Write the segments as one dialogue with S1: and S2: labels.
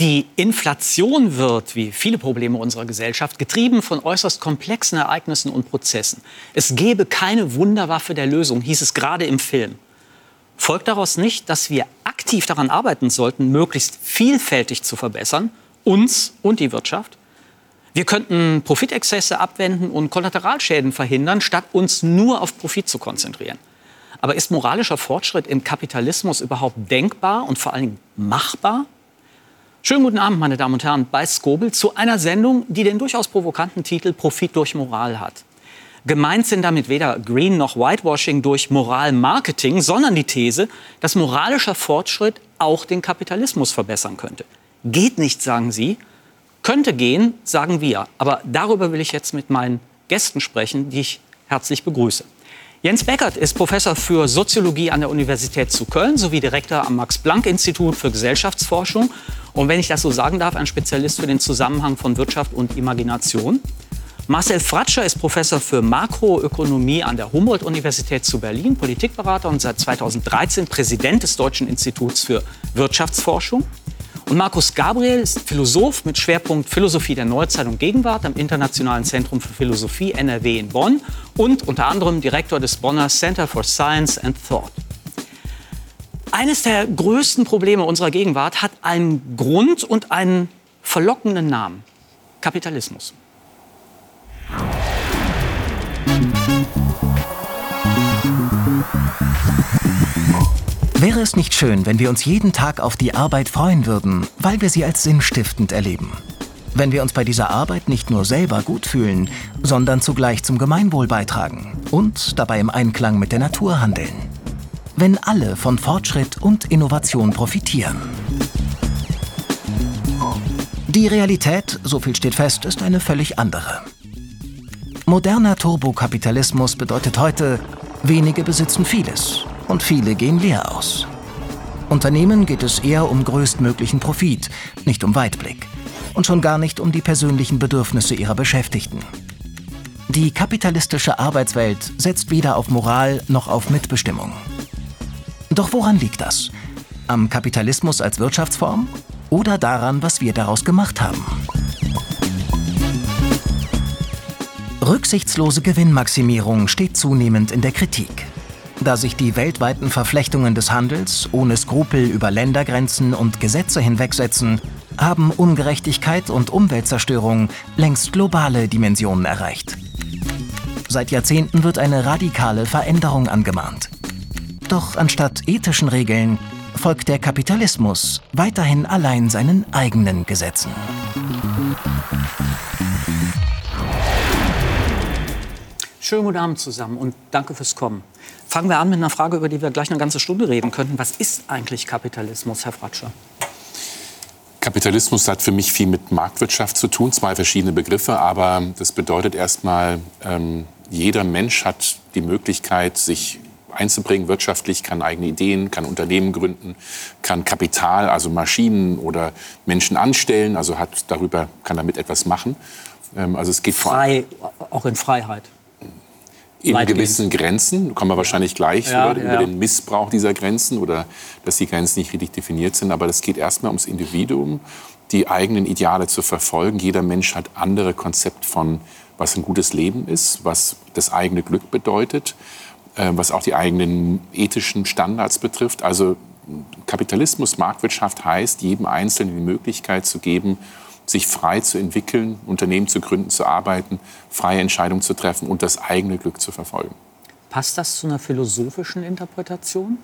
S1: Die Inflation wird, wie viele Probleme unserer Gesellschaft, getrieben von äußerst komplexen Ereignissen und Prozessen. Es gebe keine Wunderwaffe der Lösung, hieß es gerade im Film. Folgt daraus nicht, dass wir aktiv daran arbeiten sollten, möglichst vielfältig zu verbessern, uns und die Wirtschaft? Wir könnten Profitexzesse abwenden und Kollateralschäden verhindern, statt uns nur auf Profit zu konzentrieren. Aber ist moralischer Fortschritt im Kapitalismus überhaupt denkbar und vor allen Dingen machbar? Schönen guten Abend, meine Damen und Herren, bei Skobel zu einer Sendung, die den durchaus provokanten Titel Profit durch Moral hat. Gemeint sind damit weder Green noch Whitewashing durch Moralmarketing, sondern die These, dass moralischer Fortschritt auch den Kapitalismus verbessern könnte. Geht nicht, sagen Sie. Könnte gehen, sagen wir. Aber darüber will ich jetzt mit meinen Gästen sprechen, die ich herzlich begrüße. Jens Beckert ist Professor für Soziologie an der Universität zu Köln sowie Direktor am Max-Planck-Institut für Gesellschaftsforschung. Und wenn ich das so sagen darf, ein Spezialist für den Zusammenhang von Wirtschaft und Imagination. Marcel Fratscher ist Professor für Makroökonomie an der Humboldt-Universität zu Berlin, Politikberater und seit 2013 Präsident des Deutschen Instituts für Wirtschaftsforschung. Und Markus Gabriel ist Philosoph mit Schwerpunkt Philosophie der Neuzeit und Gegenwart am Internationalen Zentrum für Philosophie NRW in Bonn und unter anderem Direktor des Bonner Center for Science and Thought. Eines der größten Probleme unserer Gegenwart hat einen Grund und einen verlockenden Namen. Kapitalismus.
S2: Wäre es nicht schön, wenn wir uns jeden Tag auf die Arbeit freuen würden, weil wir sie als sinnstiftend erleben? Wenn wir uns bei dieser Arbeit nicht nur selber gut fühlen, sondern zugleich zum Gemeinwohl beitragen und dabei im Einklang mit der Natur handeln? Wenn alle von Fortschritt und Innovation profitieren? Die Realität, so viel steht fest, ist eine völlig andere. Moderner Turbokapitalismus bedeutet heute, wenige besitzen vieles und viele gehen leer aus. Unternehmen geht es eher um größtmöglichen Profit, nicht um Weitblick. Und schon gar nicht um die persönlichen Bedürfnisse ihrer Beschäftigten. Die kapitalistische Arbeitswelt setzt weder auf Moral noch auf Mitbestimmung. Doch woran liegt das? Am Kapitalismus als Wirtschaftsform oder daran, was wir daraus gemacht haben? Rücksichtslose Gewinnmaximierung steht zunehmend in der Kritik da sich die weltweiten Verflechtungen des Handels ohne Skrupel über Ländergrenzen und Gesetze hinwegsetzen, haben Ungerechtigkeit und Umweltzerstörung längst globale Dimensionen erreicht. Seit Jahrzehnten wird eine radikale Veränderung angemahnt. Doch anstatt ethischen Regeln folgt der Kapitalismus weiterhin allein seinen eigenen Gesetzen.
S1: Schönen guten Abend zusammen und danke fürs Kommen. Fangen wir an mit einer Frage, über die wir gleich eine ganze Stunde reden könnten. Was ist eigentlich Kapitalismus, Herr Fratscher?
S3: Kapitalismus hat für mich viel mit Marktwirtschaft zu tun, zwei verschiedene Begriffe, aber das bedeutet erstmal, ähm, jeder Mensch hat die Möglichkeit, sich einzubringen wirtschaftlich, kann eigene Ideen, kann Unternehmen gründen, kann Kapital, also Maschinen oder Menschen anstellen, also hat darüber, kann damit etwas machen.
S1: Ähm, also es geht frei, auch in Freiheit
S3: in gewissen Grenzen, kommen wir wahrscheinlich gleich ja, über, ja. über, den Missbrauch dieser Grenzen oder dass die Grenzen nicht richtig definiert sind. Aber das geht erstmal ums Individuum, die eigenen Ideale zu verfolgen. Jeder Mensch hat andere Konzept von, was ein gutes Leben ist, was das eigene Glück bedeutet, äh, was auch die eigenen ethischen Standards betrifft. Also Kapitalismus, Marktwirtschaft heißt, jedem Einzelnen die Möglichkeit zu geben, sich frei zu entwickeln, Unternehmen zu gründen, zu arbeiten, freie Entscheidungen zu treffen und das eigene Glück zu verfolgen.
S1: Passt das zu einer philosophischen Interpretation?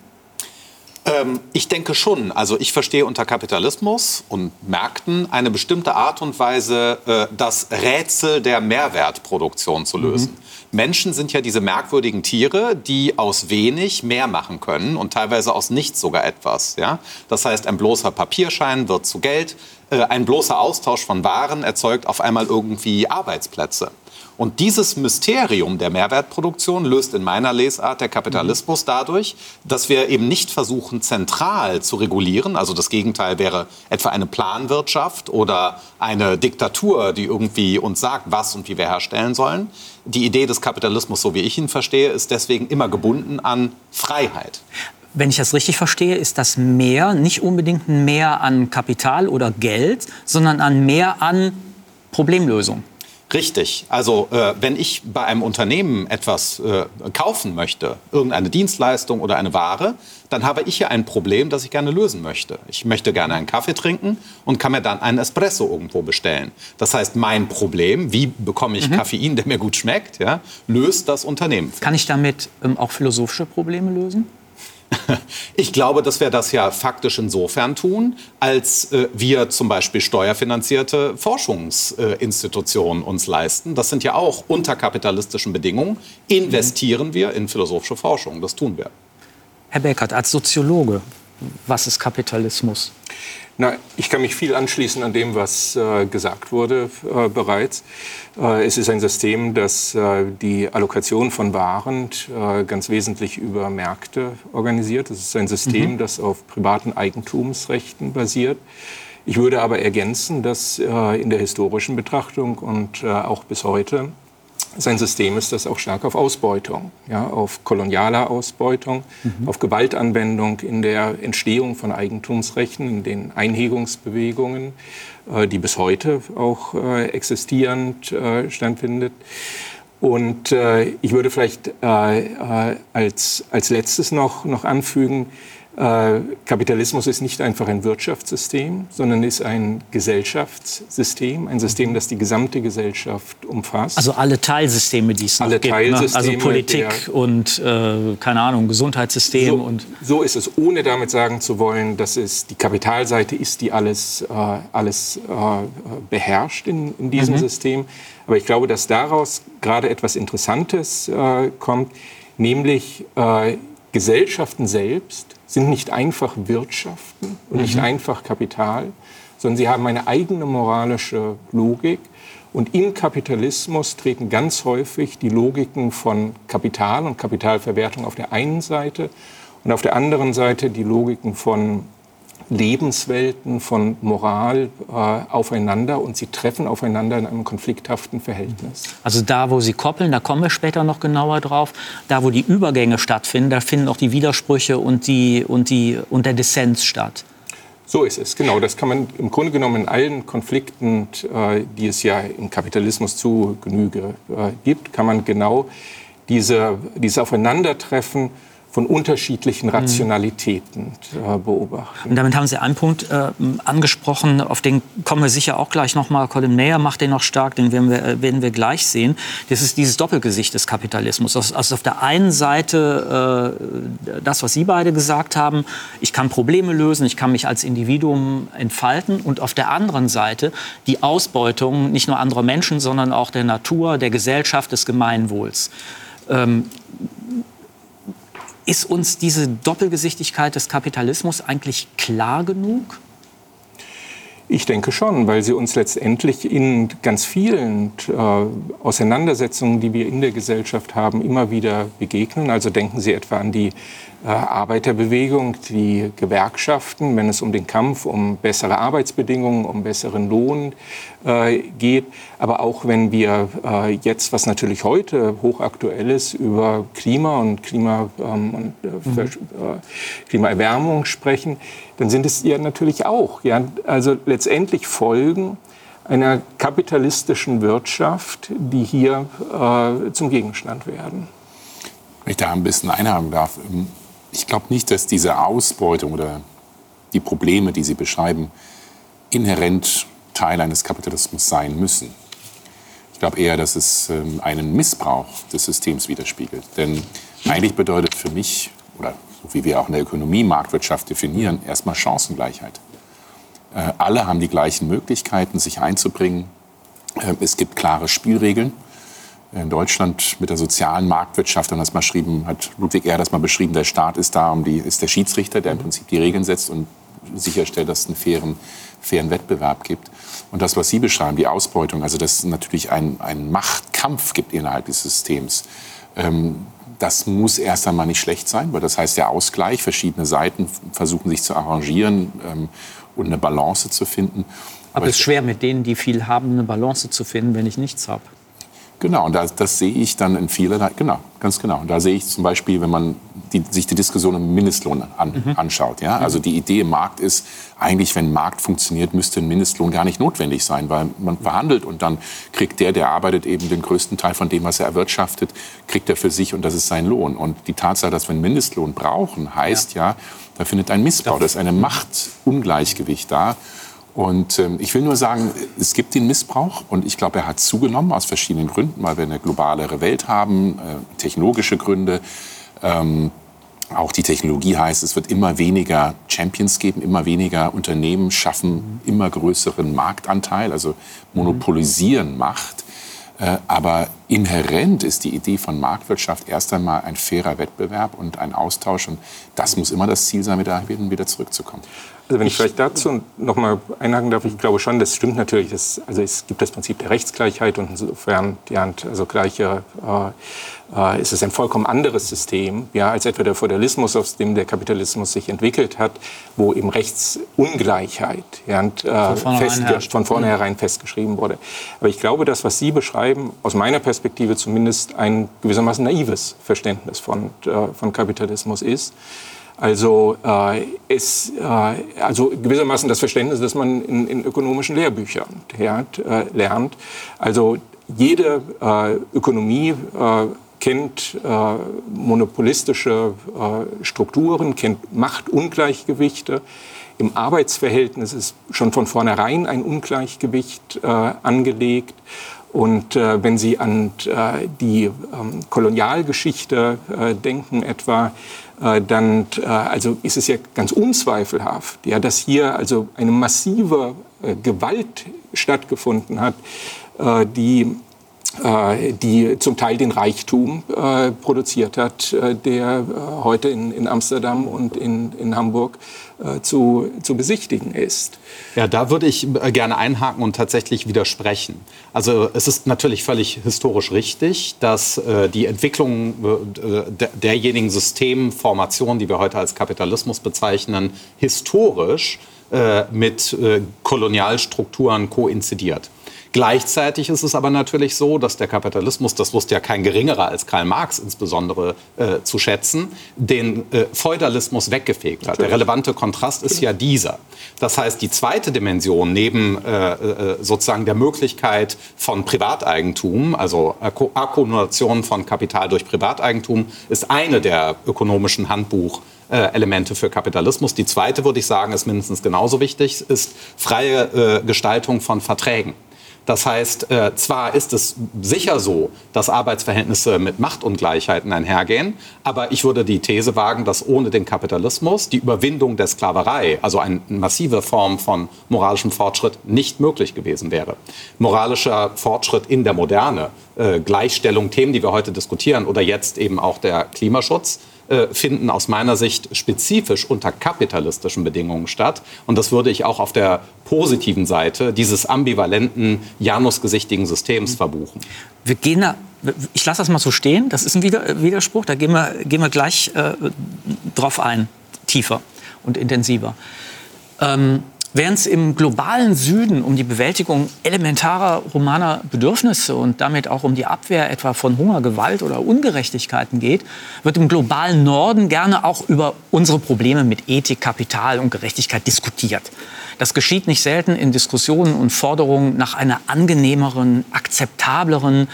S4: Ähm, ich denke schon. Also ich verstehe unter Kapitalismus und Märkten eine bestimmte Art und Weise, äh, das Rätsel der Mehrwertproduktion zu lösen. Mhm. Menschen sind ja diese merkwürdigen Tiere, die aus wenig mehr machen können und teilweise aus nichts sogar etwas. Ja? Das heißt, ein bloßer Papierschein wird zu Geld, äh, ein bloßer Austausch von Waren erzeugt auf einmal irgendwie Arbeitsplätze. Und dieses Mysterium der Mehrwertproduktion löst in meiner Lesart der Kapitalismus mhm. dadurch, dass wir eben nicht versuchen, zentral zu regulieren. Also das Gegenteil wäre etwa eine Planwirtschaft oder eine Diktatur, die irgendwie uns sagt, was und wie wir herstellen sollen. Die Idee des Kapitalismus, so wie ich ihn verstehe, ist deswegen immer gebunden an Freiheit.
S1: Wenn ich das richtig verstehe, ist das Mehr nicht unbedingt ein Mehr an Kapital oder Geld, sondern ein Mehr an Problemlösung.
S4: Richtig. Also äh, wenn ich bei einem Unternehmen etwas äh, kaufen möchte, irgendeine Dienstleistung oder eine Ware, dann habe ich ja ein Problem, das ich gerne lösen möchte. Ich möchte gerne einen Kaffee trinken und kann mir dann einen Espresso irgendwo bestellen. Das heißt, mein Problem, wie bekomme ich mhm. Koffein, der mir gut schmeckt, ja, löst das Unternehmen.
S1: Kann ich damit ähm, auch philosophische Probleme lösen?
S4: Ich glaube, dass wir das ja faktisch insofern tun, als äh, wir zum Beispiel steuerfinanzierte Forschungsinstitutionen äh, uns leisten. Das sind ja auch unter kapitalistischen Bedingungen. Investieren mhm. wir in philosophische Forschung. Das tun wir.
S1: Herr Beckert, als Soziologe, was ist Kapitalismus?
S5: Na, ich kann mich viel anschließen an dem, was äh, gesagt wurde äh, bereits. Äh, es ist ein System, das äh, die Allokation von Waren äh, ganz wesentlich über Märkte organisiert. Es ist ein System, mhm. das auf privaten Eigentumsrechten basiert. Ich würde aber ergänzen, dass äh, in der historischen Betrachtung und auch bis heute sein System ist das auch stark auf Ausbeutung, ja, auf kolonialer Ausbeutung, mhm. auf Gewaltanwendung in der Entstehung von Eigentumsrechten, in den Einhegungsbewegungen, äh, die bis heute auch äh, existierend äh, stattfindet. Und äh, ich würde vielleicht äh, äh, als, als letztes noch, noch anfügen, Kapitalismus ist nicht einfach ein Wirtschaftssystem, sondern ist ein Gesellschaftssystem, ein System, das die gesamte Gesellschaft umfasst.
S1: Also alle Teilsysteme, die es
S5: alle
S1: gibt.
S5: Teilsysteme,
S1: ne? Also Politik und, äh, keine Ahnung, Gesundheitssystem.
S5: So,
S1: und
S5: so ist es, ohne damit sagen zu wollen, dass es die Kapitalseite ist, die alles, äh, alles äh, beherrscht in, in diesem mhm. System. Aber ich glaube, dass daraus gerade etwas Interessantes äh, kommt, nämlich Gesellschaften selbst sind nicht einfach Wirtschaften und nicht mhm. einfach Kapital, sondern sie haben eine eigene moralische Logik. Und im Kapitalismus treten ganz häufig die Logiken von Kapital und Kapitalverwertung auf der einen Seite und auf der anderen Seite die Logiken von Lebenswelten, von Moral äh, aufeinander und sie treffen aufeinander in einem konflikthaften Verhältnis.
S1: Also da, wo sie koppeln, da kommen wir später noch genauer drauf, da, wo die Übergänge stattfinden, da finden auch die Widersprüche und, die, und, die, und der Dissens statt.
S5: So ist es, genau. Das kann man im Grunde genommen in allen Konflikten, äh, die es ja im Kapitalismus zu Genüge äh, gibt, kann man genau diese, diese Aufeinandertreffen von unterschiedlichen mhm. Rationalitäten äh, beobachten.
S1: Und damit haben Sie einen Punkt äh, angesprochen, auf den kommen wir sicher auch gleich noch mal. Colin Mayer macht den noch stark, den werden wir, äh, werden wir gleich sehen. Das ist dieses Doppelgesicht des Kapitalismus. Also, also auf der einen Seite äh, das, was Sie beide gesagt haben, ich kann Probleme lösen, ich kann mich als Individuum entfalten. Und auf der anderen Seite die Ausbeutung nicht nur anderer Menschen, sondern auch der Natur, der Gesellschaft, des Gemeinwohls. Ähm, ist uns diese Doppelgesichtigkeit des Kapitalismus eigentlich klar genug?
S5: Ich denke schon, weil sie uns letztendlich in ganz vielen äh, Auseinandersetzungen, die wir in der Gesellschaft haben, immer wieder begegnen. Also denken Sie etwa an die Arbeiterbewegung, die Gewerkschaften, wenn es um den Kampf um bessere Arbeitsbedingungen, um besseren Lohn äh, geht. Aber auch wenn wir äh, jetzt, was natürlich heute hochaktuell ist, über Klima und, Klima, ähm, und äh, mhm. Äh, Klimaerwärmung sprechen, dann sind es ja natürlich auch. Ja, also letztendlich Folgen einer kapitalistischen Wirtschaft, die hier äh, zum Gegenstand werden.
S3: Wenn ich da ein bisschen einhaken darf, ähm, ich glaube nicht, dass diese Ausbeutung oder die Probleme, die Sie beschreiben, inhärent Teil eines Kapitalismus sein müssen. Ich glaube eher, dass es ähm, einen Missbrauch des Systems widerspiegelt. Denn eigentlich bedeutet für mich, oder so wie wir auch in der Ökonomie Marktwirtschaft definieren, erstmal Chancengleichheit. Äh, alle haben die gleichen Möglichkeiten, sich einzubringen. Äh, es gibt klare Spielregeln in Deutschland mit der sozialen Marktwirtschaft, und das mal beschrieben, hat Ludwig Erhard das mal beschrieben, der Staat ist da, um die, ist der Schiedsrichter, der im Prinzip die Regeln setzt und sicherstellt, dass es einen fairen, fairen Wettbewerb gibt. Und das, was Sie beschreiben, die Ausbeutung, also dass es natürlich einen, Machtkampf gibt innerhalb des Systems, ähm, das muss erst einmal nicht schlecht sein, weil das heißt der Ausgleich, verschiedene Seiten versuchen sich zu arrangieren ähm, und eine Balance zu finden.
S1: Aber es ist schwer, mit denen, die viel haben, eine Balance zu finden, wenn ich nichts habe.
S3: Genau, und das, das sehe ich dann in vielerlei, genau, ganz genau. Und da sehe ich zum Beispiel, wenn man die, sich die Diskussion um Mindestlohn an, mhm. anschaut. Ja? Also die Idee im Markt ist, eigentlich, wenn Markt funktioniert, müsste ein Mindestlohn gar nicht notwendig sein, weil man verhandelt und dann kriegt der, der arbeitet, eben den größten Teil von dem, was er erwirtschaftet, kriegt er für sich und das ist sein Lohn. Und die Tatsache, dass wir einen Mindestlohn brauchen, heißt ja, ja da findet ein Missbrauch, da ist ein Machtungleichgewicht da. Und ähm, ich will nur sagen, es gibt den Missbrauch und ich glaube, er hat zugenommen aus verschiedenen Gründen, weil wir eine globalere Welt haben, äh, technologische Gründe. Ähm, auch die Technologie heißt, es wird immer weniger Champions geben, immer weniger Unternehmen schaffen immer größeren Marktanteil, also monopolisieren Macht. Äh, aber inhärent ist die Idee von Marktwirtschaft erst einmal ein fairer Wettbewerb und ein Austausch. Und das muss immer das Ziel sein, wieder, wieder zurückzukommen.
S5: Also wenn ich vielleicht dazu noch mal einhaken darf, ich glaube schon, das stimmt natürlich. Das, also es gibt das Prinzip der Rechtsgleichheit und insofern ja, also gleiche, äh, äh, ist es ein vollkommen anderes System, ja, als etwa der Feudalismus, aus dem der Kapitalismus sich entwickelt hat, wo eben Rechtsungleichheit ja, und, äh, von, vornherein von vornherein festgeschrieben wurde. Aber ich glaube, das, was Sie beschreiben, aus meiner Perspektive zumindest ein gewissermaßen naives Verständnis von, äh, von Kapitalismus ist. Also, äh, ist, äh, also gewissermaßen das Verständnis, das man in, in ökonomischen Lehrbüchern ja, äh, lernt. Also jede äh, Ökonomie äh, kennt äh, monopolistische Strukturen, kennt Machtungleichgewichte. Im Arbeitsverhältnis ist schon von vornherein ein Ungleichgewicht angelegt. Und äh, wenn Sie an äh, die ähm, Kolonialgeschichte äh, denken etwa, dann äh, also ist es ja ganz unzweifelhaft, ja, dass hier also eine massive äh, Gewalt stattgefunden hat, die die zum Teil den Reichtum äh, produziert hat, äh, der äh, heute in, Amsterdam und in, Hamburg zu, zu besichtigen ist.
S4: Ja, da würde ich gerne einhaken und tatsächlich widersprechen. Also es ist natürlich völlig historisch richtig, dass die Entwicklung derjenigen Systemformationen, die wir heute als Kapitalismus bezeichnen, historisch mit Kolonialstrukturen koinzidiert. Gleichzeitig ist es aber natürlich so, dass der Kapitalismus, das wusste ja kein geringerer als Karl Marx insbesondere äh, zu schätzen, den äh, Feudalismus weggefegt hat. Der relevante Kontrast ist ja dieser. Das heißt, die zweite Dimension neben äh, äh sozusagen der Möglichkeit von Privateigentum, also Akkumulation von Kapital durch Privateigentum, ist eine der ökonomischen Handbuch Elemente für Kapitalismus. Die zweite, würde ich sagen, ist mindestens genauso wichtig, ist freie äh, Gestaltung von Verträgen. Das heißt, äh, zwar ist es sicher so, dass Arbeitsverhältnisse mit Machtungleichheiten einhergehen, aber ich würde die These wagen, dass ohne den Kapitalismus die Überwindung der Sklaverei, also eine massive Form von moralischem Fortschritt, nicht möglich gewesen wäre. Moralischer Fortschritt in der Moderne, äh, Gleichstellung, Themen, die wir heute diskutieren, oder jetzt eben auch der Klimaschutz, äh, finden aus meiner Sicht spezifisch unter kapitalistischen Bedingungen statt. Und das würde ich auch auf der positiven Seite dieses ambivalenten, janusgesichtigen Systems mhm. verbuchen.
S1: Wir gehen da, ich lasse das mal so stehen, das ist ein Widerspruch, da gehen wir, gehen wir gleich äh, drauf ein, tiefer und intensiver. Ähm, Während es im globalen Süden um die Bewältigung elementarer humaner Bedürfnisse und damit auch um die Abwehr etwa von Hunger, Gewalt oder Ungerechtigkeiten geht, wird im globalen Norden gerne auch über unsere Probleme mit Ethik, Kapital und Gerechtigkeit diskutiert. Das geschieht nicht selten in Diskussionen und Forderungen nach einer angenehmeren, akzeptableren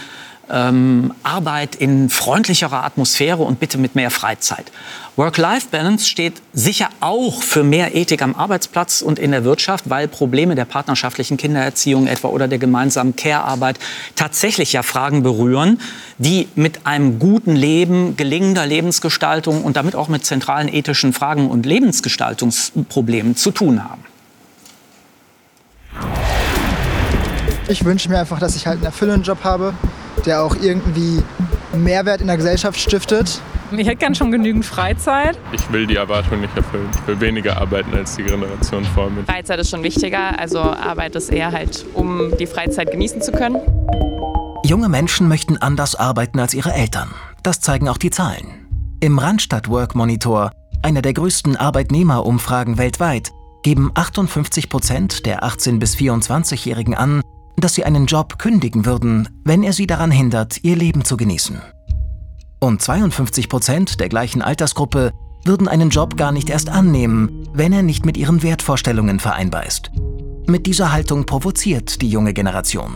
S1: ähm, Arbeit in freundlicherer Atmosphäre und bitte mit mehr Freizeit. Work-Life-Balance steht sicher auch für mehr Ethik am Arbeitsplatz und in der Wirtschaft, weil Probleme der partnerschaftlichen Kindererziehung etwa oder der gemeinsamen Care-Arbeit tatsächlich ja Fragen berühren, die mit einem guten Leben, gelingender Lebensgestaltung und damit auch mit zentralen ethischen Fragen und Lebensgestaltungsproblemen zu tun haben.
S6: Ich wünsche mir einfach, dass ich halt einen erfüllenden Job habe, der auch irgendwie Mehrwert in der Gesellschaft stiftet.
S7: Ich hätte gern schon genügend Freizeit.
S8: Ich will die Erwartung nicht erfüllen. Ich will weniger arbeiten als die Generation vor mir.
S9: Freizeit ist schon wichtiger. Also Arbeit ist eher halt, um die Freizeit genießen zu können.
S2: Junge Menschen möchten anders arbeiten als ihre Eltern. Das zeigen auch die Zahlen. Im Randstadt Work Monitor, einer der größten Arbeitnehmerumfragen weltweit, geben 58 Prozent der 18- bis 24-Jährigen an, dass sie einen Job kündigen würden, wenn er sie daran hindert, ihr Leben zu genießen. Und 52 Prozent der gleichen Altersgruppe würden einen Job gar nicht erst annehmen, wenn er nicht mit ihren Wertvorstellungen vereinbar ist. Mit dieser Haltung provoziert die junge Generation.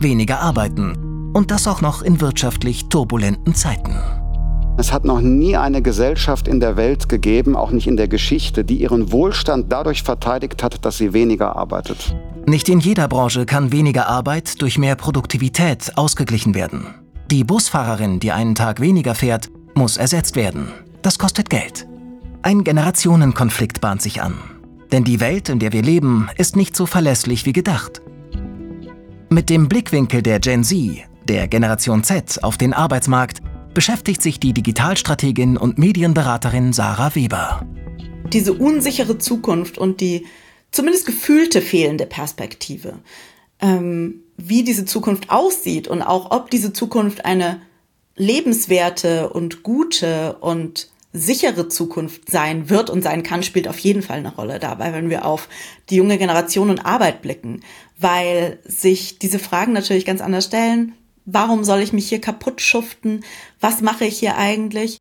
S2: Weniger arbeiten und das auch noch in wirtschaftlich turbulenten Zeiten.
S10: Es hat noch nie eine Gesellschaft in der Welt gegeben, auch nicht in der Geschichte, die ihren Wohlstand dadurch verteidigt hat, dass sie weniger arbeitet.
S2: Nicht in jeder Branche kann weniger Arbeit durch mehr Produktivität ausgeglichen werden. Die Busfahrerin, die einen Tag weniger fährt, muss ersetzt werden. Das kostet Geld. Ein Generationenkonflikt bahnt sich an. Denn die Welt, in der wir leben, ist nicht so verlässlich wie gedacht. Mit dem Blickwinkel der Gen Z, der Generation Z, auf den Arbeitsmarkt beschäftigt sich die Digitalstrategin und Medienberaterin Sarah Weber.
S11: Diese unsichere Zukunft und die zumindest gefühlte fehlende Perspektive, ähm, wie diese Zukunft aussieht und auch ob diese Zukunft eine lebenswerte und gute und sichere Zukunft sein wird und sein kann, spielt auf jeden Fall eine Rolle dabei, wenn wir auf die junge Generation und Arbeit blicken, weil sich diese Fragen natürlich ganz anders stellen. Warum soll ich mich hier kaputt schuften? Was mache ich hier eigentlich?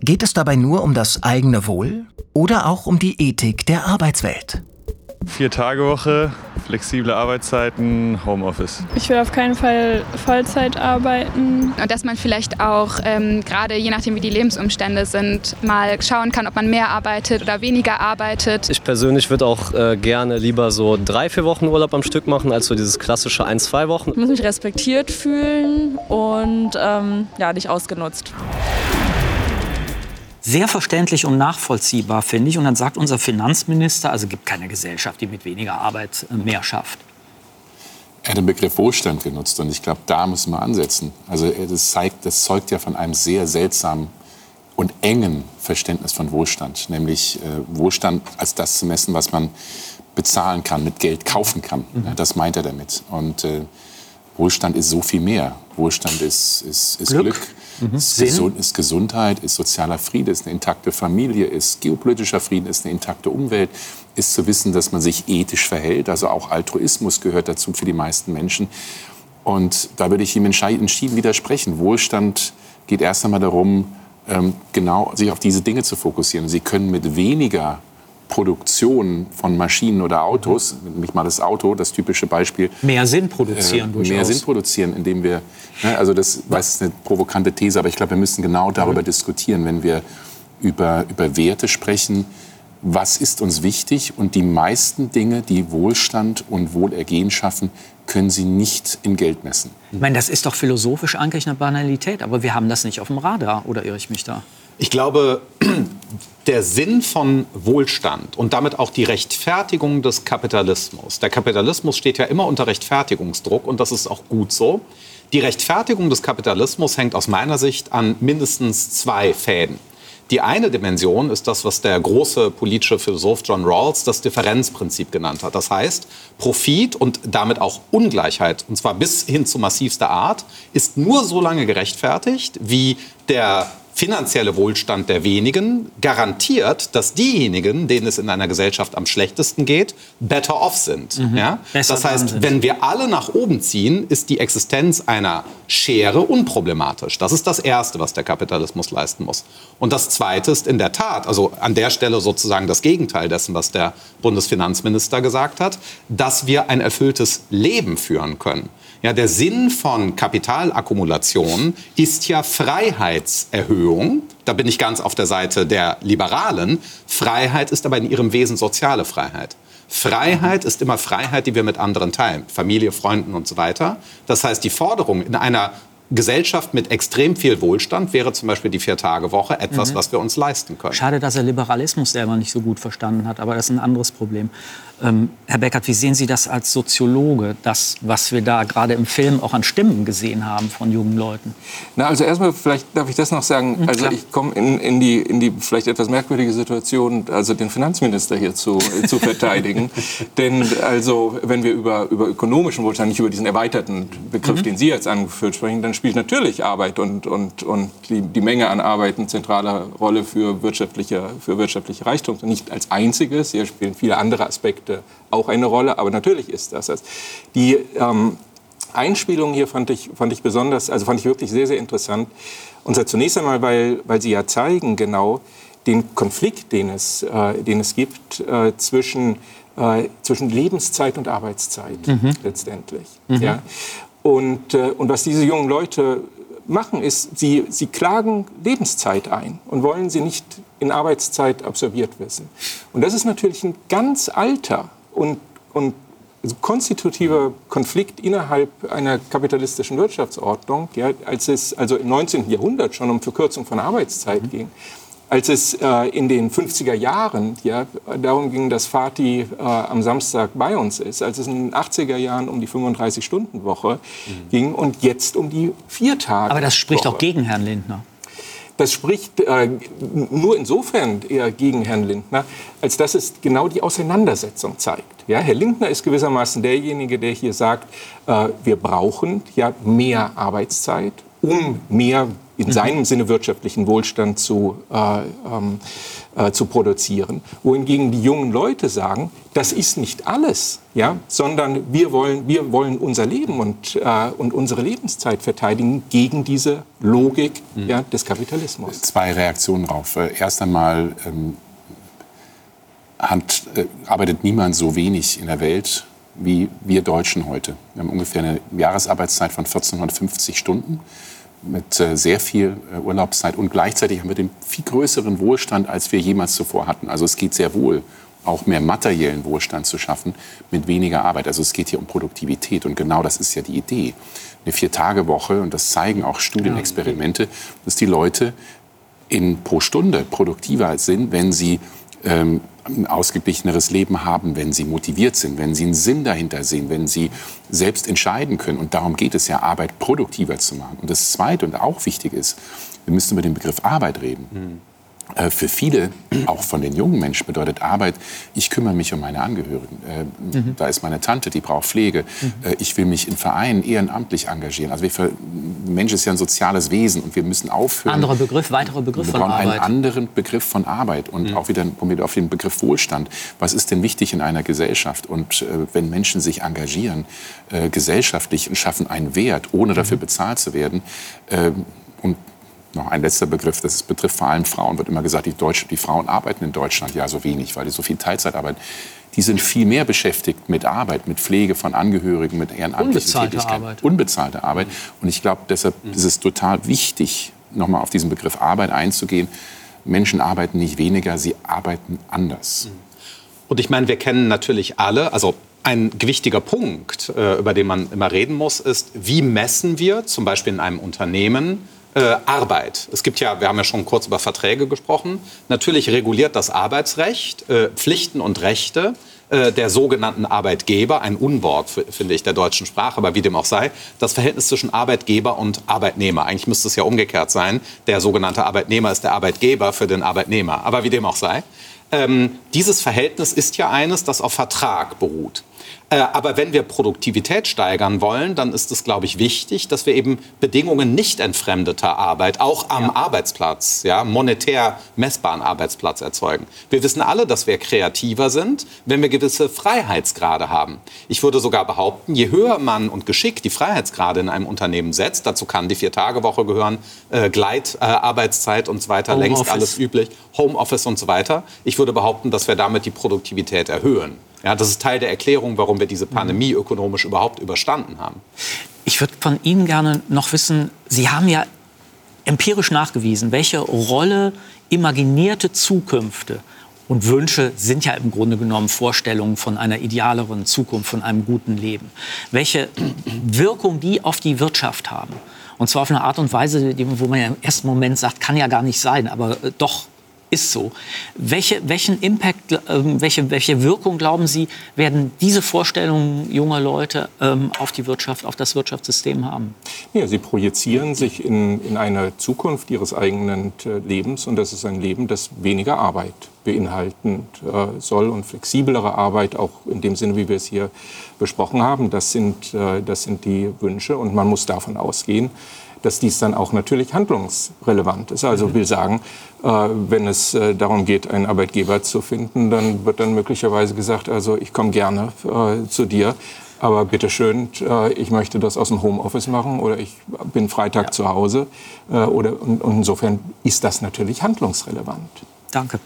S2: Geht es dabei nur um das eigene Wohl oder auch um die Ethik der Arbeitswelt?
S8: Vier-Tage-Woche, flexible Arbeitszeiten, Homeoffice.
S7: Ich will auf keinen Fall Vollzeit arbeiten.
S12: Und dass man vielleicht auch, ähm, gerade je nachdem wie die Lebensumstände sind, mal schauen kann, ob man mehr arbeitet oder weniger arbeitet.
S13: Ich persönlich würde auch äh, gerne lieber so drei, vier Wochen Urlaub am Stück machen, als so dieses klassische ein, zwei Wochen.
S7: Ich muss mich respektiert fühlen und ähm, ja, nicht ausgenutzt
S1: sehr verständlich und nachvollziehbar, finde ich. Und dann sagt unser Finanzminister, also gibt keine Gesellschaft, die mit weniger Arbeit äh, mehr schafft.
S3: Er hat den Begriff Wohlstand genutzt und ich glaube, da müssen wir ansetzen. Also das, zeigt, das zeugt ja von einem sehr seltsamen und engen Verständnis von Wohlstand, nämlich äh, Wohlstand als das zu messen, was man bezahlen kann, mit Geld kaufen kann. Mhm. Das meint er damit. Und äh, Wohlstand ist so viel mehr. Wohlstand ist, ist, ist Glück, Glück mhm. ist, Gesund, ist, Gesundheit, ist sozialer Friede, ist eine intakte Familie, ist geopolitischer Frieden, ist eine intakte Umwelt, ist zu wissen, dass man sich ethisch verhält. Also auch Altruismus gehört dazu für die meisten Menschen. Und da würde ich ihm entschieden widersprechen. Wohlstand geht erst einmal darum, ähm, genau sich auf diese Dinge zu fokussieren. Sie können mit weniger Produktion von Maschinen oder Autos, nämlich mal das Auto, das typische Beispiel.
S1: Mehr Sinn produzieren
S3: äh, durchaus. Mehr Sinn produzieren, indem wir, ne, also das weiß, ist eine provokante These, aber ich glaube, wir müssen genau darüber mhm. diskutieren, wenn wir über, über Werte sprechen, was ist uns wichtig und die meisten Dinge, die Wohlstand und Wohlergehen schaffen, können Sie nicht in Geld messen.
S1: Ich meine, das ist doch philosophisch eigentlich eine Banalität, aber wir haben das nicht auf dem Radar, oder irre ich mich da?
S4: Ich glaube, der Sinn von Wohlstand und damit auch die Rechtfertigung des Kapitalismus. Der Kapitalismus steht ja immer unter Rechtfertigungsdruck und das ist auch gut so. Die Rechtfertigung des Kapitalismus hängt aus meiner Sicht an mindestens zwei Fäden. Die eine Dimension ist das, was der große politische Philosoph John Rawls das Differenzprinzip genannt hat. Das heißt, Profit und damit auch Ungleichheit, und zwar bis hin zu massivster Art, ist nur so lange gerechtfertigt, wie der finanzielle Wohlstand der wenigen garantiert, dass diejenigen, denen es in einer Gesellschaft am schlechtesten geht, better off sind. Mhm. Ja? Das heißt, wenn wir alle nach oben ziehen, ist die Existenz einer Schere unproblematisch. Das ist das Erste, was der Kapitalismus leisten muss. Und das Zweite ist in der Tat, also an der Stelle sozusagen das Gegenteil dessen, was der Bundesfinanzminister gesagt hat, dass wir ein erfülltes Leben führen können. Ja, der Sinn von Kapitalakkumulation ist ja Freiheitserhöhung. Da bin ich ganz auf der Seite der Liberalen. Freiheit ist aber in ihrem Wesen soziale Freiheit. Freiheit ist immer Freiheit, die wir mit anderen teilen, Familie, Freunden und so weiter. Das heißt, die Forderung in einer Gesellschaft mit extrem viel Wohlstand wäre zum Beispiel die Vier-Tage-Woche etwas, mhm. was wir uns leisten können.
S1: Schade, dass er Liberalismus selber nicht so gut verstanden hat, aber das ist ein anderes Problem. Ähm, Herr Beckert, wie sehen Sie das als Soziologe, das, was wir da gerade im Film auch an Stimmen gesehen haben von jungen Leuten?
S5: Na, also erstmal, vielleicht darf ich das noch sagen. Mhm, also ich komme in, in, die, in die vielleicht etwas merkwürdige Situation, also den Finanzminister hier zu, zu verteidigen. Denn also, wenn wir über, über ökonomischen Wohlstand, nicht über diesen erweiterten Begriff, mhm. den Sie jetzt angeführt sprechen, dann spielt natürlich Arbeit und, und, und die, die Menge an Arbeit eine zentrale Rolle für wirtschaftliche, für wirtschaftliche Reichtum. Nicht als einziges, hier spielen viele andere Aspekte auch eine Rolle, aber natürlich ist das es. Die, ähm, Einspielungen hier fand ich, fand ich besonders, also fand ich wirklich sehr, sehr interessant. Und zwar zunächst einmal, weil, weil sie ja zeigen genau den Konflikt, den es, äh, den es gibt äh, zwischen, äh, zwischen Lebenszeit und Arbeitszeit mhm. letztendlich. Mhm. Ja? Und, äh, und was diese jungen Leute machen, ist, sie, sie klagen Lebenszeit ein und wollen sie nicht in Arbeitszeit absolviert wissen. Und das ist natürlich ein ganz alter und, und also konstitutiver Konflikt innerhalb einer kapitalistischen Wirtschaftsordnung, ja, als es also im 19. Jahrhundert schon um Verkürzung von Arbeitszeit mhm. ging, als es äh, in den 50er Jahren ja, darum ging, dass Fatih äh, am Samstag bei uns ist, als es in den 80er Jahren um die 35-Stunden-Woche mhm. ging und jetzt um die vier Tage.
S1: Aber das spricht Woche. auch gegen Herrn Lindner.
S5: Das spricht äh, nur insofern eher gegen Herrn Lindner, als dass es genau die Auseinandersetzung zeigt. Ja, Herr Lindner ist gewissermaßen derjenige, der hier sagt, äh, wir brauchen ja mehr Arbeitszeit, um mehr in mhm. seinem Sinne wirtschaftlichen Wohlstand zu, äh, ähm, äh, zu produzieren. Wohingegen die jungen Leute sagen, das ist nicht alles, ja, sondern wir wollen, wir wollen unser Leben und, äh, und unsere Lebenszeit verteidigen gegen diese Logik mhm. ja, des Kapitalismus.
S3: Zwei Reaktionen darauf. Äh, erst einmal ähm, hat, äh, arbeitet niemand so wenig in der Welt wie wir Deutschen heute. Wir haben ungefähr eine Jahresarbeitszeit von 1450 Stunden mit äh, sehr viel äh, Urlaubszeit und gleichzeitig haben wir den viel größeren Wohlstand, als wir jemals zuvor hatten. Also es geht sehr wohl, auch mehr materiellen Wohlstand zu schaffen mit weniger Arbeit. Also es geht hier um Produktivität und genau das ist ja die Idee. Eine Vier-Tage-Woche und das zeigen auch Studienexperimente, dass die Leute in, pro Stunde produktiver sind, wenn sie ähm, ein ausgeglicheneres Leben haben, wenn sie motiviert sind, wenn sie einen Sinn dahinter sehen, wenn sie selbst entscheiden können. Und darum geht es ja, Arbeit produktiver zu machen. Und das Zweite und auch wichtig ist, wir müssen über den Begriff Arbeit reden. Mhm. Äh, für viele, auch von den jungen Menschen, bedeutet Arbeit, ich kümmere mich um meine Angehörigen. Äh, mhm. Da ist meine Tante, die braucht Pflege. Mhm. Äh, ich will mich in Vereinen ehrenamtlich engagieren. Also wir, Mensch ist ja ein soziales Wesen und wir müssen aufhören.
S1: Anderer Begriff, weiterer Begriff von Arbeit.
S3: einen anderen Begriff von Arbeit und mhm. auch wieder auf den Begriff Wohlstand. Was ist denn wichtig in einer Gesellschaft? Und wenn Menschen sich engagieren, gesellschaftlich und schaffen einen Wert, ohne dafür mhm. bezahlt zu werden, und noch ein letzter Begriff, das betrifft vor allem Frauen, wird immer gesagt, die, Deutsche, die Frauen arbeiten in Deutschland ja so wenig, weil die so viel Teilzeit arbeiten. Die sind viel mehr beschäftigt mit Arbeit, mit Pflege von Angehörigen, mit ehrenamtlichen Unbezahlte Tätigkeiten. Arbeit. Unbezahlte Arbeit. Und ich glaube, deshalb mhm. ist es total wichtig, nochmal auf diesen Begriff Arbeit einzugehen. Menschen arbeiten nicht weniger, sie arbeiten anders. Mhm.
S4: Und ich meine, wir kennen natürlich alle, also ein gewichtiger Punkt, äh, über den man immer reden muss, ist, wie messen wir zum Beispiel in einem Unternehmen äh, Arbeit. Es gibt ja, wir haben ja schon kurz über Verträge gesprochen. Natürlich reguliert das Arbeitsrecht äh, Pflichten und Rechte äh, der sogenannten Arbeitgeber, ein Unwort, finde ich, der deutschen Sprache, aber wie dem auch sei, das Verhältnis zwischen Arbeitgeber und Arbeitnehmer. Eigentlich müsste es ja umgekehrt sein. Der sogenannte Arbeitnehmer ist der Arbeitgeber für den Arbeitnehmer. Aber wie dem auch sei. Ähm, dieses Verhältnis ist ja eines, das auf Vertrag beruht. Äh, aber wenn wir Produktivität steigern wollen, dann ist es, glaube ich, wichtig, dass wir eben Bedingungen nicht entfremdeter Arbeit, auch am ja. Arbeitsplatz, ja, monetär messbaren Arbeitsplatz erzeugen. Wir wissen alle, dass wir kreativer sind, wenn wir gewisse Freiheitsgrade haben. Ich würde sogar behaupten, je höher man und geschickt die Freiheitsgrade in einem Unternehmen setzt, dazu kann die Vier-Tage-Woche gehören, äh, Gleitarbeitszeit äh, und so weiter, Home längst Office. alles üblich, Homeoffice und so weiter. Ich würde behaupten, dass wir damit die Produktivität erhöhen. Ja, das ist Teil der Erklärung, warum wir diese Pandemie ökonomisch überhaupt überstanden haben.
S1: Ich würde von Ihnen gerne noch wissen, Sie haben ja empirisch nachgewiesen, welche Rolle imaginierte Zukünfte und Wünsche sind ja im Grunde genommen Vorstellungen von einer idealeren Zukunft, von einem guten Leben. Welche Wirkung die auf die Wirtschaft haben. Und zwar auf eine Art und Weise, wo man ja im ersten Moment sagt, kann ja gar nicht sein, aber äh, doch ist so. Welche, welchen Impact, äh, welche, welche Wirkung, glauben Sie, werden diese Vorstellungen junger Leute ähm, auf die Wirtschaft, auf das Wirtschaftssystem haben?
S5: Ja, sie projizieren sich in, in eine Zukunft ihres eigenen äh, Lebens und das ist ein Leben, das weniger Arbeit beinhalten äh, soll und flexiblere Arbeit, auch in dem Sinne, wie wir es hier besprochen haben. Das sind, äh, das sind die Wünsche und man muss davon ausgehen, dass dies dann auch natürlich handlungsrelevant ist. Also mhm. will sagen, äh, wenn es äh, darum geht, einen Arbeitgeber zu finden, dann wird dann möglicherweise gesagt, also ich komme gerne äh, zu dir, aber bitteschön, äh, ich möchte das aus dem Homeoffice machen oder ich bin Freitag ja. zu Hause. Äh, oder, und, und, insofern ist das natürlich handlungsrelevant.
S1: Danke.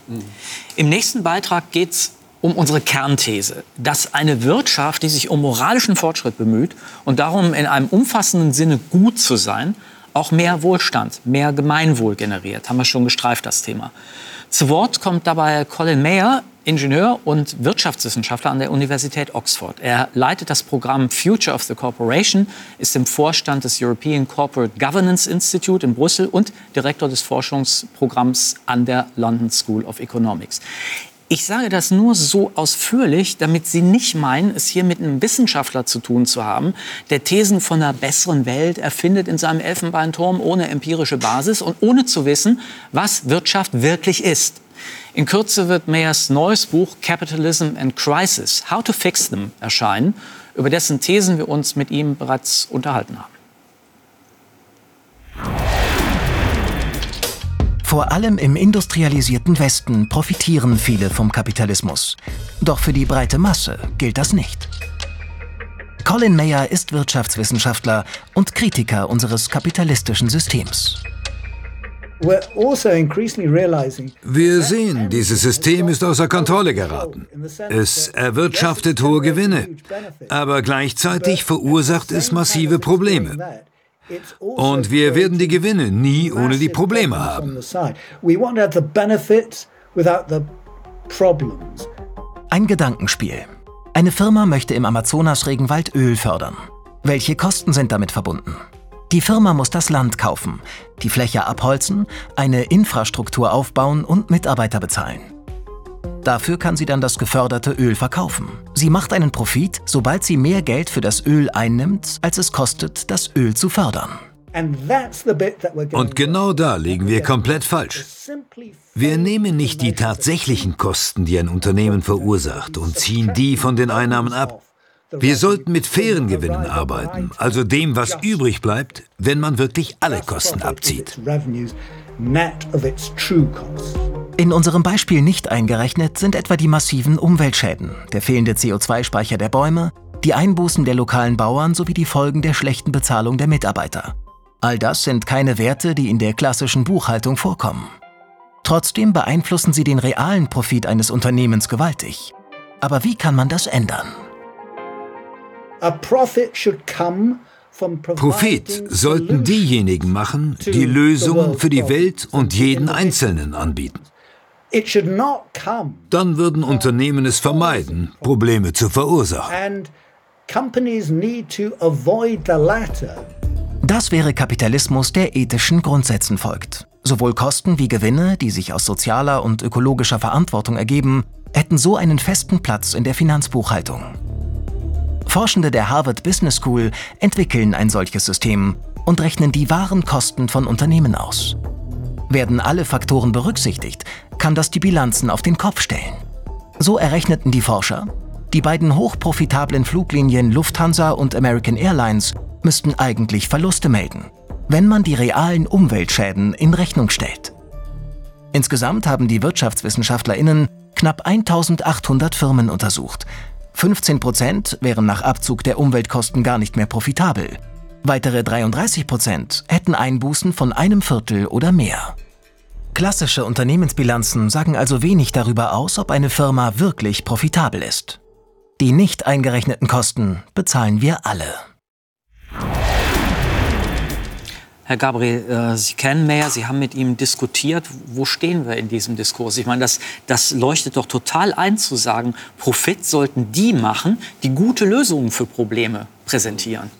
S1: Im nächsten Beitrag geht es um unsere Kernthese, dass eine Wirtschaft, die sich um moralischen Fortschritt bemüht und darum in einem umfassenden Sinne gut zu sein, auch mehr Wohlstand, mehr Gemeinwohl generiert. Haben wir schon gestreift, das Thema. Zu Wort kommt dabei Colin Mayer, Ingenieur und Wirtschaftswissenschaftler an der Universität Oxford. Er leitet das Programm Future of the Corporation, ist im Vorstand des European Corporate Governance Institute in Brüssel und Direktor des Forschungsprogramms an der London School of Economics. Ich sage das nur so ausführlich, damit Sie nicht meinen, es hier mit einem Wissenschaftler zu tun zu haben, der Thesen von einer besseren Welt erfindet in seinem Elfenbeinturm ohne empirische Basis und ohne zu wissen, was Wirtschaft wirklich ist. In Kürze wird Mayers neues Buch Capitalism and Crisis, How to Fix Them erscheinen, über dessen Thesen wir uns mit ihm bereits unterhalten haben.
S2: Vor allem im industrialisierten Westen profitieren viele vom Kapitalismus. Doch für die breite Masse gilt das nicht. Colin Mayer ist Wirtschaftswissenschaftler und Kritiker unseres kapitalistischen Systems.
S14: Also Wir sehen, dieses System ist außer Kontrolle geraten. Es erwirtschaftet hohe Gewinne, aber gleichzeitig verursacht es massive Probleme. Und wir werden die Gewinne nie ohne die Probleme haben.
S2: Ein Gedankenspiel. Eine Firma möchte im Amazonas-Regenwald Öl fördern. Welche Kosten sind damit verbunden? Die Firma muss das Land kaufen, die Fläche abholzen, eine Infrastruktur aufbauen und Mitarbeiter bezahlen. Dafür kann sie dann das geförderte Öl verkaufen. Sie macht einen Profit, sobald sie mehr Geld für das Öl einnimmt, als es kostet, das Öl zu fördern.
S14: Und genau da liegen wir komplett falsch. Wir nehmen nicht die tatsächlichen Kosten, die ein Unternehmen verursacht, und ziehen die von den Einnahmen ab. Wir sollten mit fairen Gewinnen arbeiten, also dem, was übrig bleibt, wenn man wirklich alle Kosten abzieht.
S2: In unserem Beispiel nicht eingerechnet sind etwa die massiven Umweltschäden, der fehlende CO2-Speicher der Bäume, die Einbußen der lokalen Bauern sowie die Folgen der schlechten Bezahlung der Mitarbeiter. All das sind keine Werte, die in der klassischen Buchhaltung vorkommen. Trotzdem beeinflussen sie den realen Profit eines Unternehmens gewaltig. Aber wie kann man das ändern?
S14: Profit sollten diejenigen machen, die Lösungen für die Welt und jeden Einzelnen anbieten. Dann würden Unternehmen es vermeiden, Probleme zu verursachen.
S2: Das wäre Kapitalismus, der ethischen Grundsätzen folgt. Sowohl Kosten wie Gewinne, die sich aus sozialer und ökologischer Verantwortung ergeben, hätten so einen festen Platz in der Finanzbuchhaltung. Forschende der Harvard Business School entwickeln ein solches System und rechnen die wahren Kosten von Unternehmen aus. Werden alle Faktoren berücksichtigt, kann das die Bilanzen auf den Kopf stellen. So errechneten die Forscher, die beiden hochprofitablen Fluglinien Lufthansa und American Airlines müssten eigentlich Verluste melden, wenn man die realen Umweltschäden in Rechnung stellt. Insgesamt haben die WirtschaftswissenschaftlerInnen knapp 1800 Firmen untersucht. 15 Prozent wären nach Abzug der Umweltkosten gar nicht mehr profitabel. Weitere 33 Prozent hätten Einbußen von einem Viertel oder mehr. Klassische Unternehmensbilanzen sagen also wenig darüber aus, ob eine Firma wirklich profitabel ist. Die nicht eingerechneten Kosten bezahlen wir alle.
S1: Herr Gabriel, äh, Sie kennen Mayer, Sie haben mit ihm diskutiert. Wo stehen wir in diesem Diskurs? Ich meine, das, das leuchtet doch total ein zu sagen, Profit sollten die machen, die gute Lösungen für Probleme präsentieren.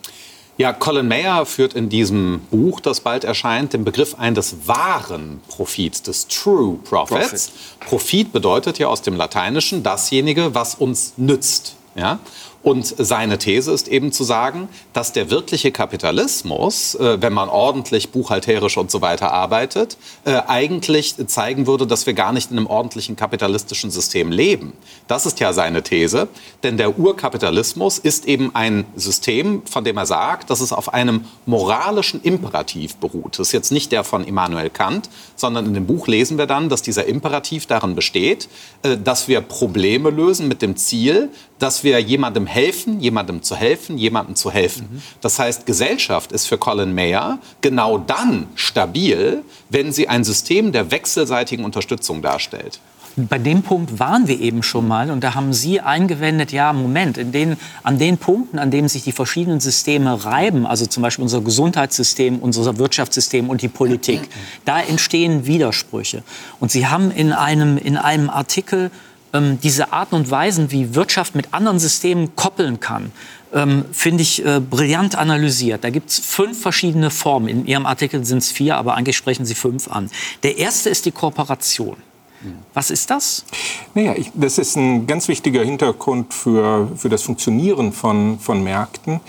S4: Ja, Colin Mayer führt in diesem Buch, das bald erscheint, den Begriff ein des wahren Profits, des True Profits. Profit, Profit bedeutet ja aus dem Lateinischen dasjenige, was uns nützt. Ja? Und seine These ist eben zu sagen, dass der wirkliche Kapitalismus, äh, wenn man ordentlich buchhalterisch und so weiter arbeitet, äh, eigentlich zeigen würde, dass wir gar nicht in einem ordentlichen kapitalistischen System leben. Das ist ja seine These. Denn der Urkapitalismus ist eben ein System, von dem er sagt, dass es auf einem moralischen Imperativ beruht. Das ist jetzt nicht der von Immanuel Kant, sondern in dem Buch lesen wir dann, dass dieser Imperativ darin besteht, äh, dass wir Probleme lösen mit dem Ziel, dass wir jemandem helfen, jemandem zu helfen, jemandem zu helfen. Mhm. Das heißt, Gesellschaft ist für Colin Mayer genau dann stabil, wenn sie ein System der wechselseitigen Unterstützung darstellt
S1: bei dem Punkt waren wir eben schon mal und da haben Sie eingewendet, ja, Moment, in den, an den Punkten, an denen sich die verschiedenen Systeme reiben, also zum Beispiel unser Gesundheitssystem, unser Wirtschaftssystem und die Politik, da entstehen Widersprüche. Und Sie haben in einem, in einem Artikel ähm, diese Arten und Weisen, wie Wirtschaft mit anderen Systemen koppeln kann, ähm, finde ich äh, brillant analysiert. Da gibt es fünf verschiedene Formen. In Ihrem Artikel sind es vier, aber eigentlich sprechen Sie fünf an. Der erste ist die Kooperation. Was ist das?
S5: Naja, ich, das ist ein ganz wichtiger Hintergrund für, für das Funktionieren von, von Märkten.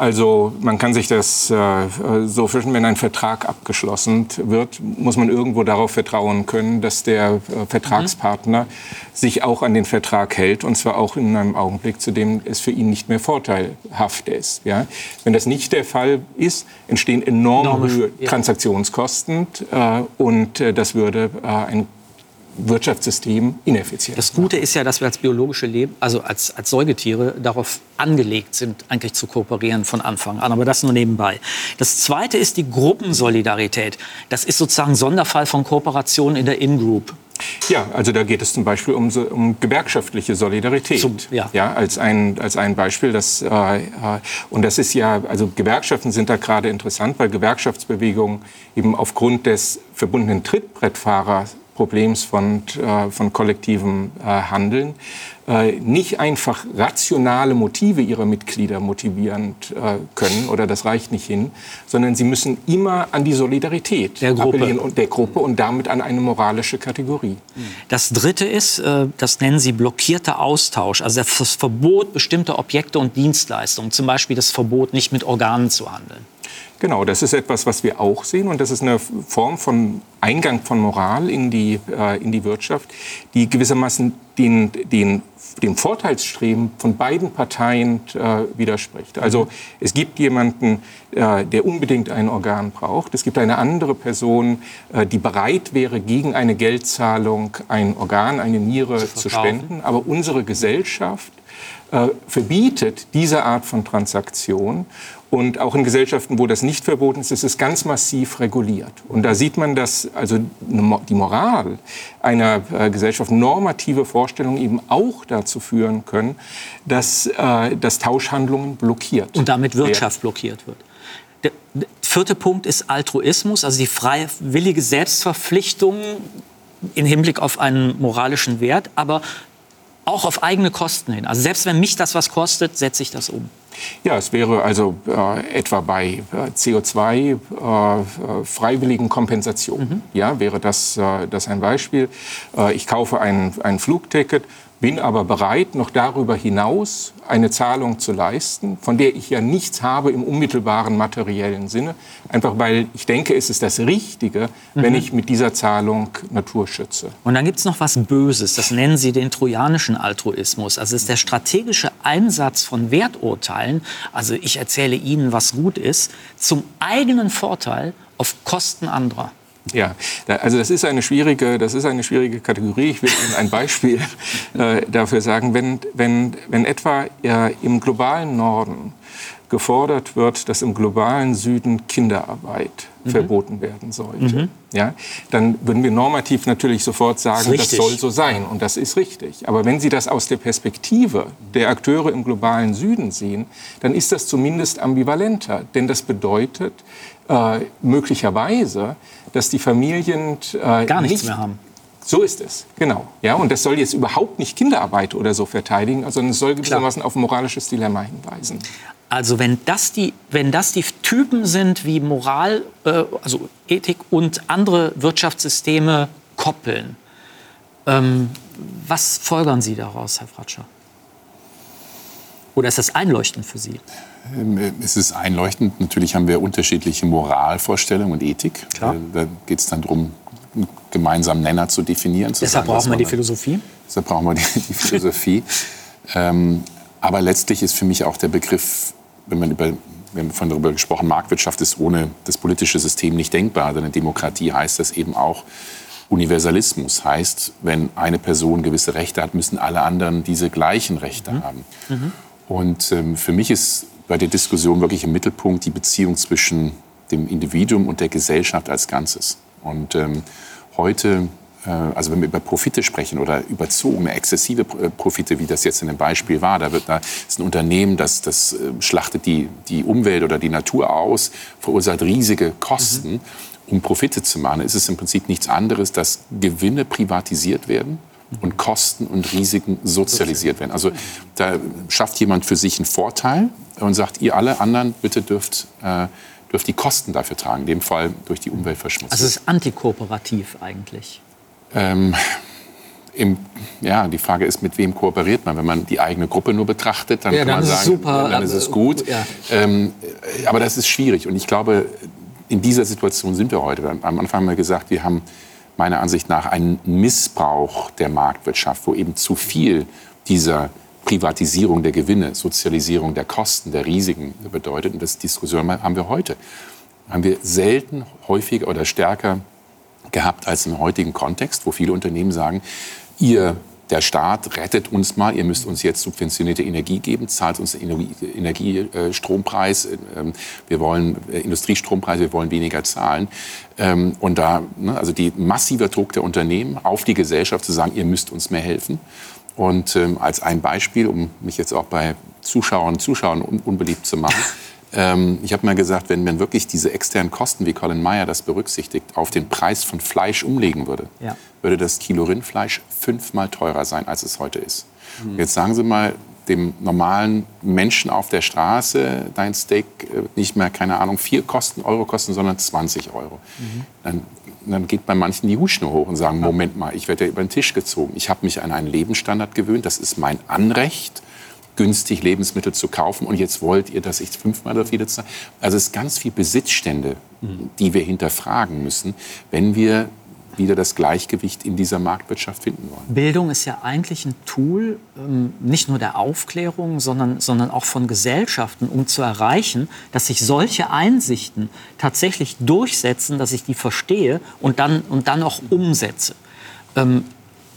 S5: Also man kann sich das äh, so vorstellen, wenn ein Vertrag abgeschlossen wird, muss man irgendwo darauf vertrauen können, dass der äh, Vertragspartner mhm. sich auch an den Vertrag hält und zwar auch in einem Augenblick, zu dem es für ihn nicht mehr vorteilhaft ist. Ja? Wenn das nicht der Fall ist, entstehen enorme, enorme Transaktionskosten äh, und äh, das würde äh, ein Wirtschaftssystem ineffizient.
S1: Das Gute ist ja, dass wir als biologische Leben, also als, als Säugetiere, darauf angelegt sind, eigentlich zu kooperieren von Anfang an. Aber das nur nebenbei. Das Zweite ist die Gruppensolidarität. Das ist sozusagen ein Sonderfall von Kooperation in der In-Group.
S5: Ja, also da geht es zum Beispiel um, um gewerkschaftliche Solidarität. Zum, ja. ja. als ein als ein Beispiel, das äh, äh, und das ist ja also Gewerkschaften sind da gerade interessant, weil Gewerkschaftsbewegungen eben aufgrund des verbundenen Trittbrettfahrers Problems von, äh, von kollektivem äh, Handeln äh, nicht einfach rationale Motive ihrer Mitglieder motivieren können oder das reicht nicht hin, sondern sie müssen immer an die Solidarität
S1: der Gruppe.
S5: und der Gruppe und damit an eine moralische Kategorie.
S1: Das Dritte ist, das nennen Sie blockierter Austausch, also das Verbot bestimmter Objekte und Dienstleistungen, zum Beispiel das Verbot, nicht mit Organen zu handeln.
S5: Genau, das ist etwas, was wir auch sehen und das ist eine Form von Eingang von Moral in die, äh, in die Wirtschaft, die gewissermaßen den, den, dem Vorteilsstreben von beiden Parteien äh, widerspricht. Also es gibt jemanden, äh, der unbedingt ein Organ braucht. Es gibt eine andere Person, äh, die bereit wäre, gegen eine Geldzahlung ein Organ, eine Niere zu, zu spenden. Aber unsere Gesellschaft äh, verbietet diese Art von Transaktion. Und auch in Gesellschaften, wo das nicht verboten ist, ist es ganz massiv reguliert. Und da sieht man, dass also die Moral einer äh, Gesellschaft, normative Vorstellungen eben auch dazu führen können, dass, äh, dass Tauschhandlungen blockiert
S1: Und damit Wirtschaft werden. blockiert wird. Der vierte Punkt ist Altruismus, also die freiwillige Selbstverpflichtung im Hinblick auf einen moralischen Wert, aber auch auf eigene Kosten hin. Also selbst wenn mich das was kostet, setze ich das um.
S5: Ja, es wäre also äh, etwa bei äh, CO2 äh, freiwilligen Kompensationen. Mhm. Ja, wäre das, äh, das ein Beispiel. Äh, ich kaufe ein, ein Flugticket bin aber bereit, noch darüber hinaus eine Zahlung zu leisten, von der ich ja nichts habe im unmittelbaren materiellen Sinne, einfach weil ich denke, es ist das Richtige, mhm. wenn ich mit dieser Zahlung Natur schütze.
S1: Und dann gibt es noch was Böses, das nennen Sie den trojanischen Altruismus. Also es ist der strategische Einsatz von Werturteilen, also ich erzähle Ihnen, was gut ist, zum eigenen Vorteil auf Kosten anderer.
S5: Ja, also das ist eine schwierige, das ist eine schwierige Kategorie. Ich will Ihnen ein Beispiel äh, dafür sagen. Wenn, wenn, wenn etwa äh, im globalen Norden gefordert wird, dass im globalen Süden Kinderarbeit mhm. verboten werden sollte, mhm. ja, dann würden wir normativ natürlich sofort sagen, das, das, soll so sein und das ist richtig. Aber wenn Sie das aus der Perspektive der Akteure im globalen Süden sehen, dann ist das zumindest ambivalenter, denn das bedeutet äh, möglicherweise, dass die Familien
S1: äh, gar nichts nicht, mehr haben.
S5: So ist es, genau. Ja, und das soll jetzt überhaupt nicht Kinderarbeit oder so verteidigen, sondern es soll gewissermaßen auf ein moralisches Dilemma hinweisen.
S1: Also wenn das die, wenn das die Typen sind, wie Moral, äh, also Ethik und andere Wirtschaftssysteme koppeln, ähm, was folgern Sie daraus, Herr Fratscher? Oder ist das einleuchtend für Sie?
S3: Ähm, es ist einleuchtend. Natürlich haben wir unterschiedliche Moralvorstellungen und Ethik. Klar. Äh, da geht es dann darum, einen gemeinsamen Nenner zu definieren. Zu
S1: Deshalb sagen, brauchen wir die Philosophie.
S3: Deshalb brauchen wir die, die Philosophie. ähm, aber letztlich ist für mich auch der Begriff wenn man über wir haben vorhin darüber gesprochen, Marktwirtschaft ist ohne das politische System nicht denkbar. Denn in Demokratie heißt das eben auch Universalismus. Heißt, wenn eine Person gewisse Rechte hat, müssen alle anderen diese gleichen Rechte mhm. haben. Mhm. Und ähm, für mich ist bei der Diskussion wirklich im Mittelpunkt die Beziehung zwischen dem Individuum und der Gesellschaft als Ganzes. Und ähm, heute, äh, also wenn wir über Profite sprechen oder überzogene, exzessive äh, Profite, wie das jetzt in dem Beispiel war, da, wird, da ist ein Unternehmen, das, das äh, schlachtet die, die Umwelt oder die Natur aus, verursacht riesige Kosten. Mhm. Um Profite zu machen, ist es im Prinzip nichts anderes, dass Gewinne privatisiert werden und Kosten und Risiken sozialisiert werden. Also da schafft jemand für sich einen Vorteil und sagt, ihr alle anderen bitte dürft äh, dürft die Kosten dafür tragen, in dem Fall durch die Umweltverschmutzung.
S1: Also es ist antikooperativ eigentlich.
S3: Ähm, im, ja, die Frage ist, mit wem kooperiert man? Wenn man die eigene Gruppe nur betrachtet, dann ja, kann dann man sagen, super, dann ist es gut. Ja. Ähm, aber das ist schwierig. Und ich glaube, in dieser Situation sind wir heute. Am Anfang haben wir gesagt, wir haben meiner Ansicht nach einen Missbrauch der Marktwirtschaft, wo eben zu viel dieser Privatisierung der Gewinne, Sozialisierung der Kosten, der Risiken bedeutet. Und das Diskussion haben wir heute. Haben wir selten häufiger oder stärker gehabt als im heutigen Kontext, wo viele Unternehmen sagen, ihr der Staat rettet uns mal, ihr müsst uns jetzt subventionierte Energie geben, zahlt uns Energiestrompreis, ähm, wir wollen äh, Industriestrompreise, wir wollen weniger zahlen. Ähm, und da, ne, also die massive Druck der Unternehmen auf die Gesellschaft zu sagen, ihr müsst uns mehr helfen. Und ähm, als ein Beispiel, um mich jetzt auch bei Zuschauern Zuschauern un unbeliebt zu machen, ähm, ich habe mal gesagt, wenn man wirklich diese externen Kosten, wie Colin Meyer das berücksichtigt, auf den Preis von Fleisch umlegen würde, ja. würde das Kilo Rindfleisch fünfmal teurer sein, als es heute ist. Mhm. Jetzt sagen Sie mal dem normalen Menschen auf der Straße dein Steak äh, nicht mehr, keine Ahnung, vier kosten, Euro kosten, sondern 20 Euro. Mhm. Dann dann geht bei manchen die Hutschnur hoch und sagen, Moment mal, ich werde ja über den Tisch gezogen. Ich habe mich an einen Lebensstandard gewöhnt, das ist mein Anrecht, günstig Lebensmittel zu kaufen und jetzt wollt ihr, dass ich fünfmal viele zahle. Also es ist ganz viel Besitzstände, die wir hinterfragen müssen, wenn wir wieder das Gleichgewicht in dieser Marktwirtschaft finden wollen.
S1: Bildung ist ja eigentlich ein Tool, ähm, nicht nur der Aufklärung, sondern, sondern auch von Gesellschaften, um zu erreichen, dass sich solche Einsichten tatsächlich durchsetzen, dass ich die verstehe und dann, und dann auch umsetze.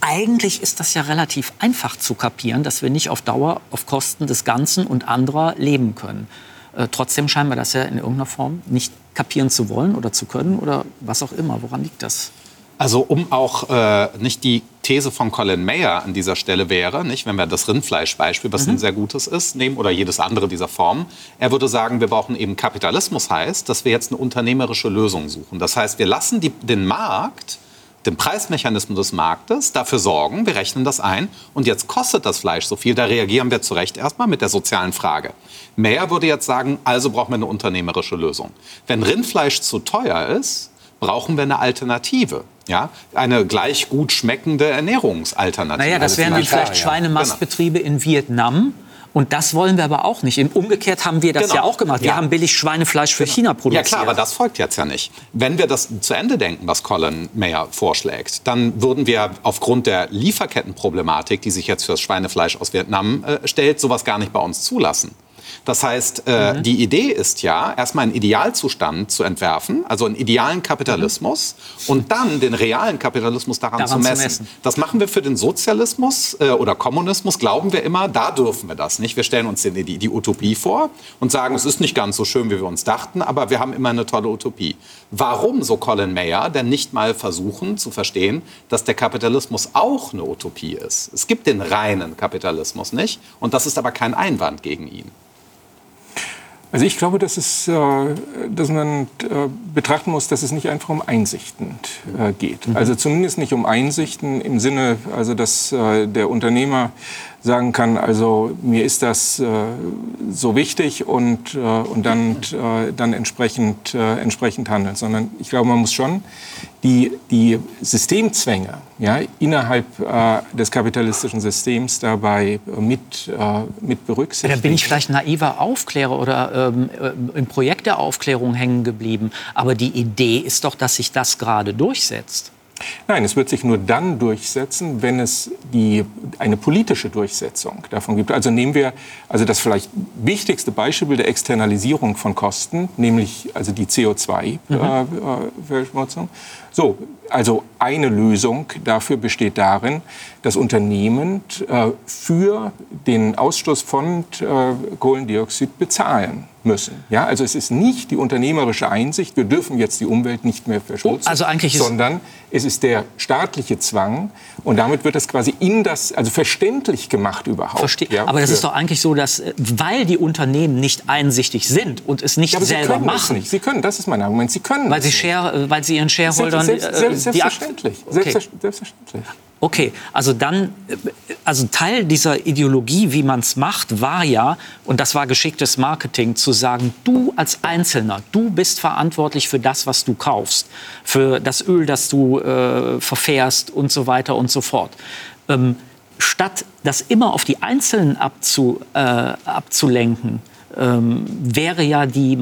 S1: Eigentlich ist das ja relativ einfach zu kapieren, dass wir nicht auf Dauer auf Kosten des Ganzen und anderer leben können. Äh, trotzdem scheinen wir das ja in irgendeiner Form nicht kapieren zu wollen oder zu können oder was auch immer. Woran liegt das?
S4: Also um auch äh, nicht die These von Colin Mayer an dieser Stelle wäre, nicht, wenn wir das Rindfleischbeispiel, was mhm. ein sehr gutes ist, nehmen oder jedes andere dieser Formen, er würde sagen, wir brauchen eben Kapitalismus heißt, dass wir jetzt eine unternehmerische Lösung suchen. Das heißt, wir lassen die, den Markt den Preismechanismus des Marktes dafür sorgen, wir rechnen das ein und jetzt kostet das Fleisch so viel, da reagieren wir zu Recht erstmal mit der sozialen Frage. Mayer würde jetzt sagen, also brauchen wir eine unternehmerische Lösung. Wenn Rindfleisch zu teuer ist, brauchen wir eine Alternative. Ja, eine gleich gut schmeckende Ernährungsalternative.
S1: Naja, das wären dann vielleicht Schweinemastbetriebe in Vietnam. Und das wollen wir aber auch nicht. Im Umgekehrt haben wir das genau. ja auch gemacht. Wir ja. haben billig Schweinefleisch für genau. China produziert.
S4: Ja klar, aber das folgt jetzt ja nicht. Wenn wir das zu Ende denken, was Colin Mayer vorschlägt, dann würden wir aufgrund der Lieferkettenproblematik, die sich jetzt für das Schweinefleisch aus Vietnam äh, stellt, sowas gar nicht bei uns zulassen. Das heißt, äh, mhm. die Idee ist ja, erstmal einen Idealzustand zu entwerfen, also einen idealen Kapitalismus mhm. und dann den realen Kapitalismus daran, daran zu, messen. zu, messen. Das machen wir für den Sozialismus äh, oder Kommunismus, glauben wir immer, da dürfen wir das nicht. Wir stellen uns die, die, die Utopie vor und sagen, es ist nicht ganz so schön, wie wir uns dachten, aber wir haben immer eine tolle Utopie. Warum, so Colin Mayer, denn nicht mal versuchen zu verstehen, dass der Kapitalismus auch eine Utopie ist? Es gibt den reinen Kapitalismus nicht und das ist aber kein Einwand gegen ihn.
S5: Also ich glaube, dass, es, äh, dass man äh, betrachten muss, dass es nicht einfach um Einsichten äh, geht. Mhm. Also zumindest nicht um Einsichten im Sinne, also dass der Unternehmer sagen kann, also mir ist das äh, so wichtig und, äh, und dann, äh, dann entsprechend, äh, entsprechend handeln. Sondern ich glaube, man muss schon die, die Systemzwänge ja, innerhalb äh, des kapitalistischen Systems dabei mit, äh, mit berücksichtigen.
S1: Da bin ich vielleicht naiver Aufklärer oder ähm, im Projekt der Aufklärung hängen geblieben. Aber die Idee ist doch, dass sich das gerade durchsetzt.
S5: Nein, es wird sich nur dann durchsetzen, wenn es die, eine politische Durchsetzung davon gibt. Also nehmen wir also das vielleicht wichtigste Beispiel der Externalisierung von Kosten, nämlich also die CO2-Verschmutzung. Mhm. Äh, so, also eine Lösung dafür besteht darin, dass Unternehmen äh, für den Ausstoß von äh, Kohlendioxid bezahlen müssen. Ja, also es ist nicht die unternehmerische Einsicht, wir dürfen jetzt die Umwelt nicht mehr verschmutzen,
S1: also
S5: sondern es ist der staatliche Zwang und damit wird das quasi in das, also verständlich gemacht überhaupt.
S1: Verstehe. Ja, aber das ist doch eigentlich so, dass äh, weil die Unternehmen nicht einsichtig sind und es nicht
S5: ja,
S1: selber
S5: sie
S1: machen.
S5: Nicht. Sie können, das ist mein Argument, sie können.
S1: Weil sie, Share, weil sie ihren Shareholdern
S5: selbst, selbst, selbstverständlich,
S1: okay. selbstverständlich. Okay, also dann, also Teil dieser Ideologie, wie man es macht, war ja, und das war geschicktes Marketing, zu sagen, du als Einzelner, du bist verantwortlich für das, was du kaufst, für das Öl, das du äh, verfährst und so weiter und so fort. Ähm, statt das immer auf die Einzelnen abzu, äh, abzulenken, ähm, wäre, ja die,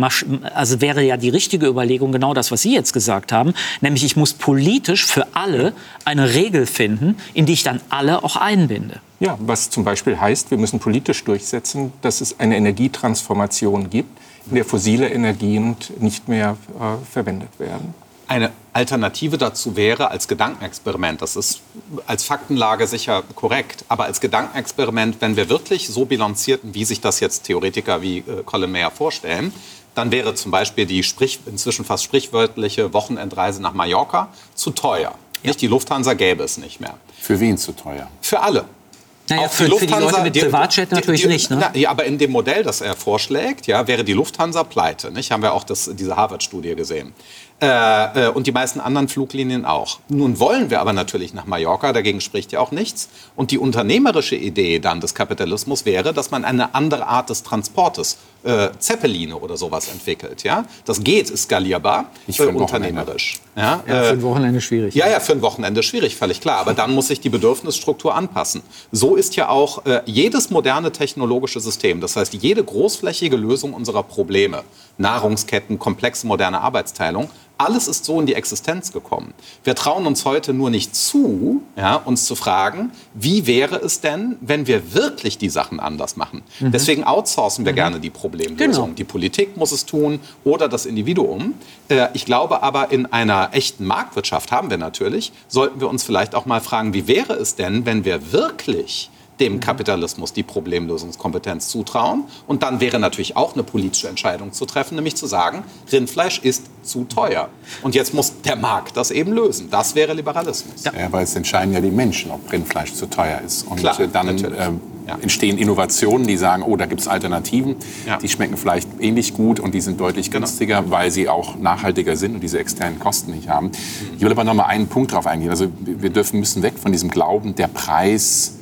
S1: also wäre ja die richtige Überlegung genau das, was Sie jetzt gesagt haben, nämlich ich muss politisch für alle eine Regel finden, in die ich dann alle auch einbinde.
S5: Ja, was zum Beispiel heißt, wir müssen politisch durchsetzen, dass es eine Energietransformation gibt, in der fossile Energien nicht mehr äh, verwendet werden.
S4: Eine Alternative dazu wäre als Gedankenexperiment, das ist als Faktenlage sicher korrekt, aber als Gedankenexperiment, wenn wir wirklich so bilanzierten, wie sich das jetzt Theoretiker wie äh, Colin Mayer vorstellen, dann wäre zum Beispiel die Sprich, inzwischen fast sprichwörtliche Wochenendreise nach Mallorca zu teuer. Ja. Nicht die Lufthansa gäbe es nicht mehr.
S3: Für wen zu teuer?
S4: Für alle.
S1: Naja, für, für, die Leute mit Privatjet die, natürlich die, die, nicht. Ne?
S4: Na, ja, aber in dem Modell, das er vorschlägt, ja, wäre die Lufthansa pleite. Nicht? Haben wir auch das, diese Harvard-Studie gesehen. Äh, äh, und die meisten anderen Fluglinien auch. Nun wollen wir aber natürlich nach Mallorca, dagegen spricht ja auch nichts. Und die unternehmerische Idee dann des Kapitalismus wäre, dass man eine andere Art des Transportes, äh, Zeppeline oder sowas entwickelt. Ja? Das geht, ist skalierbar,
S3: für
S4: äh, unternehmerisch.
S1: Ja? ja, für ein Wochenende schwierig.
S4: Ja, ja, für ein Wochenende schwierig, völlig klar. Aber dann muss sich die Bedürfnisstruktur anpassen. So ist ja auch äh, jedes moderne technologische System, das heißt jede großflächige Lösung unserer Probleme, Nahrungsketten, komplexe moderne Arbeitsteilung, alles ist so in die Existenz gekommen. Wir trauen uns heute nur nicht zu, ja, uns zu fragen, wie wäre es denn, wenn wir wirklich die Sachen anders machen? Mhm. Deswegen outsourcen wir mhm. gerne die Problemlösung. Genau. Die Politik muss es tun oder das Individuum. Äh, ich glaube aber, in einer echten Marktwirtschaft haben wir natürlich, sollten wir uns vielleicht auch mal fragen, wie wäre es denn, wenn wir wirklich dem Kapitalismus die Problemlösungskompetenz zutrauen. Und dann wäre natürlich auch eine politische Entscheidung zu treffen, nämlich zu sagen, Rindfleisch ist zu teuer. Und jetzt muss der Markt das eben lösen. Das wäre Liberalismus.
S3: Ja, weil es entscheiden ja die Menschen, ob Rindfleisch zu teuer ist. Und Klar, dann ähm, ja. entstehen Innovationen, die sagen, oh, da gibt es Alternativen, ja. die schmecken vielleicht ähnlich gut und die sind deutlich genau. günstiger, genau. weil sie auch nachhaltiger sind und diese externen Kosten nicht haben. Mhm. Ich will aber noch mal einen Punkt darauf eingehen. Also wir dürfen müssen weg von diesem Glauben, der Preis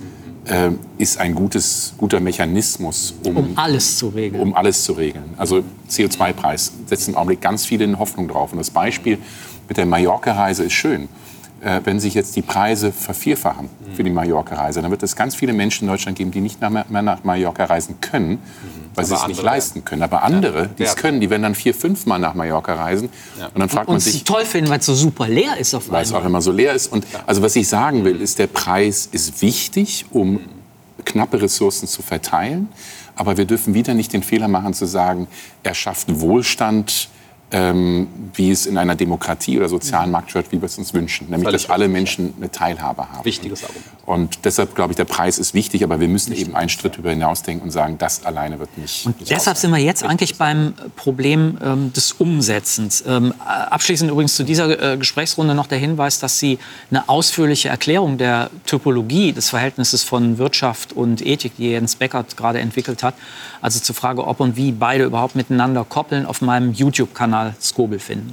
S3: äh, ist ein gutes, guter Mechanismus,
S1: um, um, alles zu regeln.
S3: Um alles zu regeln. Also CO2-Preis setzt im Augenblick ganz viele in Hoffnung drauf. Und das Beispiel mit der Mallorca-Reise ist schön. Äh, wenn sich jetzt die Preise vervierfachen für die Mallorca-Reise, dann wird es ganz viele Menschen in Deutschland geben, die nicht mehr, nach Mallorca reisen können, weil sie es nicht leisten können. Aber andere, die es können, die werden dann vier, fünf Mal nach Mallorca reisen.
S1: Ja. Und dann fragt und man sich... toll finden, weil es so super leer ist auf
S3: Weil es auch immer so leer ist. Und also was ich sagen will, ist, der Preis ist wichtig, um knappe Ressourcen zu verteilen. Aber wir dürfen wieder nicht den Fehler machen zu sagen, er schafft Wohlstand ähm, wie es in einer Demokratie oder sozialen Marktwirtschaft, wie wir es uns wünschen. Nämlich, dass alle Menschen eine Teilhabe haben.
S4: Wichtiges Argument.
S3: Und deshalb glaube ich, der Preis ist wichtig, aber wir müssen eben einen Schritt darüber hinausdenken und sagen, das alleine wird nicht.
S1: Und
S3: nicht
S1: deshalb sind wir jetzt eigentlich beim Problem ähm, des Umsetzens. Ähm, abschließend übrigens zu dieser äh, Gesprächsrunde noch der Hinweis, dass Sie eine ausführliche Erklärung der Typologie des Verhältnisses von Wirtschaft und Ethik, die Jens Beckert gerade entwickelt hat, also zur Frage, ob und wie beide überhaupt miteinander koppeln, auf meinem YouTube-Kanal Skobel finden.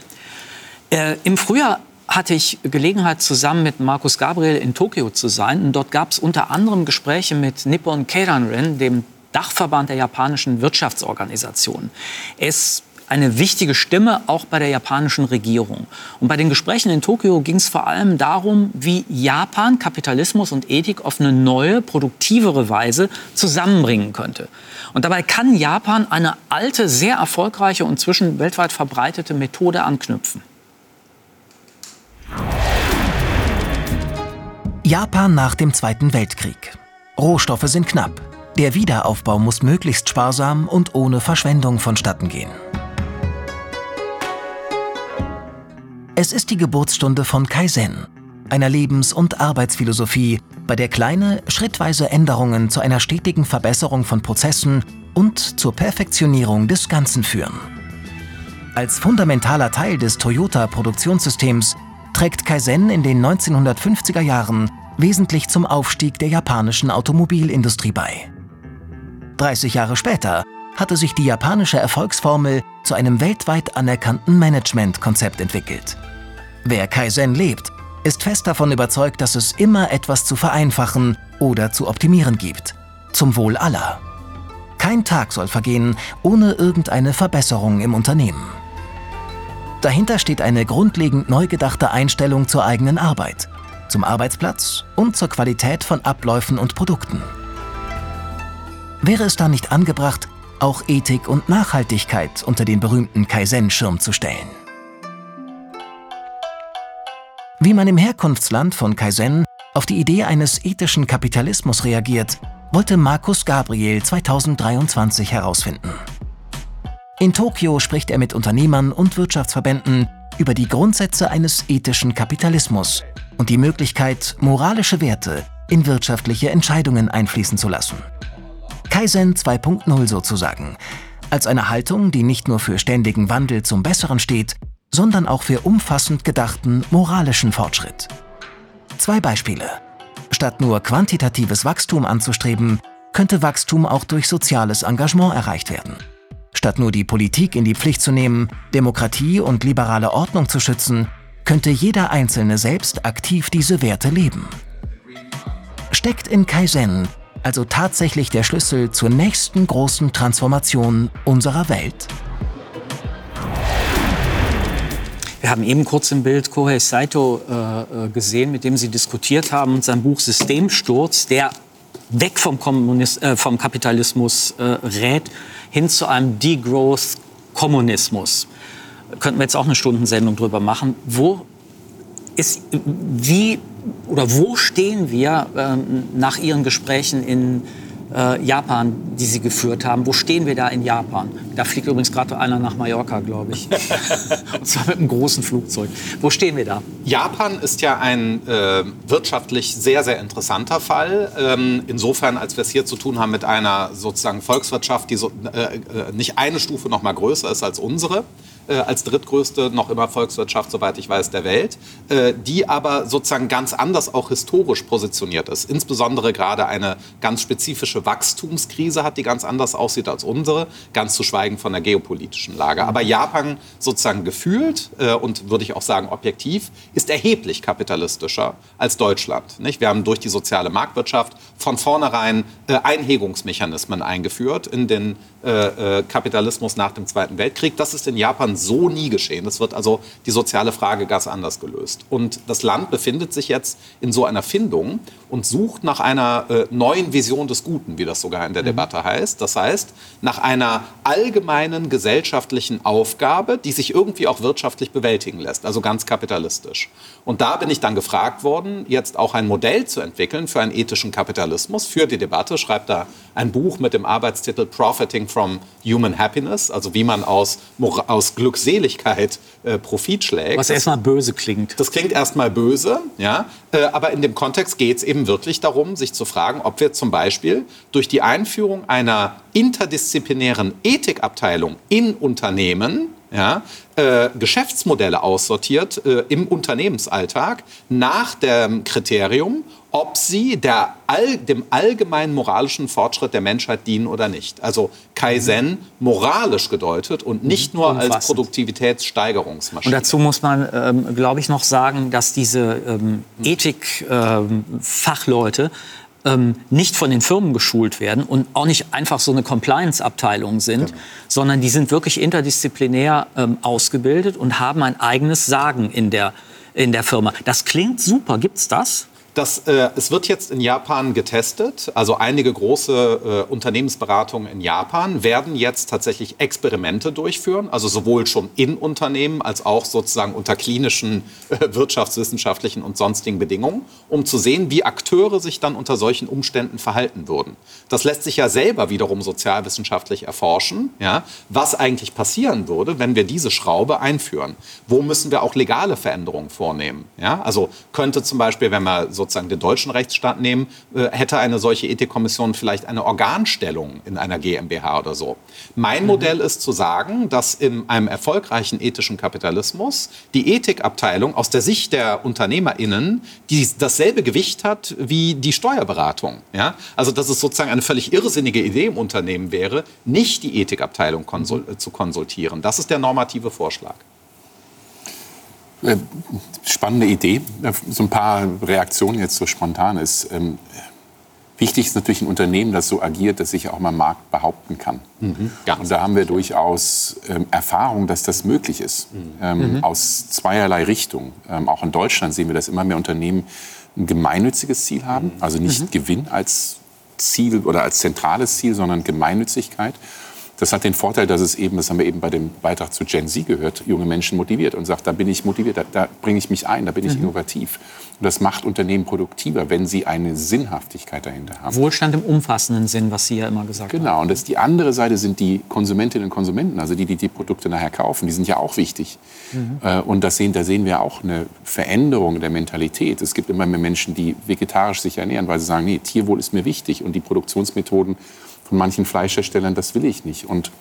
S1: Äh, Im Frühjahr hatte ich Gelegenheit, zusammen mit Markus Gabriel in Tokio zu sein. Und dort gab es unter anderem Gespräche mit Nippon Keidanren, dem Dachverband der japanischen Wirtschaftsorganisation. Ist eine wichtige Stimme auch bei der japanischen Regierung. Und bei den Gesprächen in Tokio ging es vor allem darum, wie Japan Kapitalismus und Ethik auf eine neue, produktivere Weise zusammenbringen könnte. Und dabei kann Japan eine alte, sehr erfolgreiche und zwischen weltweit verbreitete Methode anknüpfen.
S2: Japan nach dem Zweiten Weltkrieg. Rohstoffe sind knapp. Der Wiederaufbau muss möglichst sparsam und ohne Verschwendung vonstatten gehen. Es ist die Geburtsstunde von Kaizen, einer Lebens- und Arbeitsphilosophie, bei der kleine, schrittweise Änderungen zu einer stetigen Verbesserung von Prozessen und zur Perfektionierung des Ganzen führen. Als fundamentaler Teil des Toyota-Produktionssystems trägt Kaizen in den 1950er Jahren wesentlich zum Aufstieg der japanischen Automobilindustrie bei. 30 Jahre später hatte sich die japanische Erfolgsformel zu einem weltweit anerkannten Managementkonzept entwickelt. Wer Kaizen lebt, ist fest davon überzeugt, dass es immer etwas zu vereinfachen oder zu optimieren gibt. Zum Wohl aller. Kein Tag soll vergehen ohne irgendeine Verbesserung im Unternehmen. Dahinter steht eine grundlegend neu gedachte Einstellung zur eigenen Arbeit, zum Arbeitsplatz und zur Qualität von Abläufen und Produkten. Wäre es da nicht angebracht, auch Ethik und Nachhaltigkeit unter den berühmten Kaizen-Schirm zu stellen? Wie man im Herkunftsland von Kaizen auf die Idee eines ethischen Kapitalismus reagiert, wollte Markus Gabriel 2023 herausfinden. In Tokio spricht er mit Unternehmern und Wirtschaftsverbänden über die Grundsätze eines ethischen Kapitalismus und die Möglichkeit, moralische Werte in wirtschaftliche Entscheidungen einfließen zu lassen. Kaizen 2.0 sozusagen, als eine Haltung, die nicht nur für ständigen Wandel zum Besseren steht, sondern auch für umfassend gedachten moralischen Fortschritt. Zwei Beispiele. Statt nur quantitatives Wachstum anzustreben, könnte Wachstum auch durch soziales Engagement erreicht werden. Statt nur die Politik in die Pflicht zu nehmen, Demokratie und liberale Ordnung zu schützen, könnte jeder Einzelne selbst aktiv diese Werte leben. Steckt in Kaizen also tatsächlich der Schlüssel zur nächsten großen Transformation unserer Welt?
S1: Wir haben eben kurz im Bild Kohei Saito äh, äh gesehen, mit dem Sie diskutiert haben, und sein Buch Systemsturz, der weg vom, Kommunist, äh, vom Kapitalismus äh, rät, hin zu einem Degrowth-Kommunismus. Könnten wir jetzt auch eine Stundensendung drüber machen. Wo ist, wie oder wo stehen wir ähm, nach Ihren Gesprächen in äh, Japan, die Sie geführt haben? Wo stehen wir da in Japan? Da fliegt übrigens gerade einer nach Mallorca, glaube ich. Und zwar mit einem großen Flugzeug. Wo stehen wir da?
S4: Japan ist ja ein äh, wirtschaftlich sehr, sehr interessanter Fall. Ähm, insofern, als wir es hier zu tun haben mit einer sozusagen Volkswirtschaft, die so, äh, äh nicht eine Stufe noch mal größer ist als unsere als drittgrößte noch immer Volkswirtschaft, soweit ich weiß, der Welt, äh, die aber sozusagen ganz anders auch historisch positioniert ist. Insbesondere gerade eine ganz spezifische Wachstumskrise hat, die ganz anders aussieht als unsere, ganz zu schweigen von der geopolitischen Lage. Aber Japan sozusagen gefühlt äh, und würde ich auch sagen objektiv ist erheblich kapitalistischer als Deutschland. Nicht? Wir haben durch die soziale Marktwirtschaft von vornherein äh, Einhegungsmechanismen eingeführt in den äh, äh, Kapitalismus nach dem Zweiten Weltkrieg. Das ist in Japan so nie geschehen. Es wird also die soziale Frage ganz anders gelöst. Und das Land befindet sich jetzt in so einer Findung und sucht nach einer äh, neuen Vision des Guten, wie das sogar in der mhm. Debatte heißt. Das heißt, nach einer allgemeinen gesellschaftlichen Aufgabe, die sich irgendwie auch wirtschaftlich bewältigen lässt, also ganz kapitalistisch. Und da bin ich dann gefragt worden, jetzt auch ein Modell zu entwickeln für einen ethischen Kapitalismus, für die Debatte, schreibt da ein Buch mit dem Arbeitstitel Profiting from Human Happiness, also wie man aus, aus Glückseligkeit äh, Profit schlägt.
S1: Was erstmal böse klingt.
S4: Das klingt erstmal böse, ja, äh, aber in dem Kontext geht es eben wirklich darum, sich zu fragen, ob wir zum Beispiel durch die Einführung einer interdisziplinären Ethikabteilung in Unternehmen ja, äh, Geschäftsmodelle aussortiert äh, im Unternehmensalltag nach dem Kriterium, ob sie der all, dem allgemeinen moralischen Fortschritt der Menschheit dienen oder nicht. Also Kaizen moralisch gedeutet und nicht nur Umfassend. als Produktivitätssteigerungsmaschine.
S1: Und dazu muss man, ähm, glaube ich, noch sagen, dass diese ähm, Ethikfachleute ähm, ähm, nicht von den Firmen geschult werden und auch nicht einfach so eine Compliance-Abteilung sind, genau. sondern die sind wirklich interdisziplinär ähm, ausgebildet und haben ein eigenes Sagen in der, in der Firma. Das klingt super. Gibt es das?
S4: Das, äh, es wird jetzt in Japan getestet. Also einige große äh, Unternehmensberatungen in Japan werden jetzt tatsächlich Experimente durchführen. Also sowohl schon in Unternehmen als auch sozusagen unter klinischen, äh, wirtschaftswissenschaftlichen und sonstigen Bedingungen, um zu sehen, wie Akteure sich dann unter solchen Umständen verhalten würden. Das lässt sich ja selber wiederum sozialwissenschaftlich erforschen, ja, was eigentlich passieren würde, wenn wir diese Schraube einführen. Wo müssen wir auch legale Veränderungen vornehmen? Ja? Also könnte zum Beispiel, wenn wir so sozusagen den deutschen Rechtsstaat nehmen, äh, hätte eine solche Ethikkommission vielleicht eine Organstellung in einer GmbH oder so. Mein mhm. Modell ist zu sagen, dass in einem erfolgreichen ethischen Kapitalismus die Ethikabteilung aus der Sicht der UnternehmerInnen die dasselbe Gewicht hat wie die Steuerberatung. Ja? Also dass es sozusagen eine völlig irrsinnige Idee im Unternehmen wäre, nicht die Ethikabteilung konsul zu konsultieren. Das ist der normative Vorschlag.
S3: Äh, spannende Idee. Äh, so ein paar Reaktionen jetzt so spontan ist. Ähm, wichtig ist natürlich ein Unternehmen, das so agiert, dass sich auch mal am Markt behaupten kann. Mhm, und da haben wir durchaus ähm, Erfahrung, dass das möglich ist. Mhm. Ähm, mhm. Aus zweierlei Richtungen. Ähm, auch in Deutschland sehen wir, dass immer mehr Unternehmen ein gemeinnütziges Ziel haben. Mhm. Also nicht mhm. Gewinn als Ziel oder als zentrales Ziel, sondern Gemeinnützigkeit. Das hat den Vorteil, dass es eben, das haben wir eben bei dem Beitrag zu Gen Z gehört, junge Menschen motiviert und sagt, da bin ich motiviert, da, da bringe ich mich ein, da bin ich mhm. innovativ. Und das macht Unternehmen produktiver, wenn sie eine Sinnhaftigkeit dahinter haben.
S1: Wohlstand im umfassenden Sinn, was Sie ja immer gesagt
S3: genau. haben. Genau, und das, die andere Seite sind die Konsumentinnen und Konsumenten, also die, die die Produkte nachher kaufen, die sind ja auch wichtig. Mhm. Äh, und das sehen, da sehen wir auch eine Veränderung der Mentalität. Es gibt immer mehr Menschen, die vegetarisch sich ernähren, weil sie sagen, nee, Tierwohl ist mir wichtig und die Produktionsmethoden von manchen Fleischherstellern, das will ich nicht. Und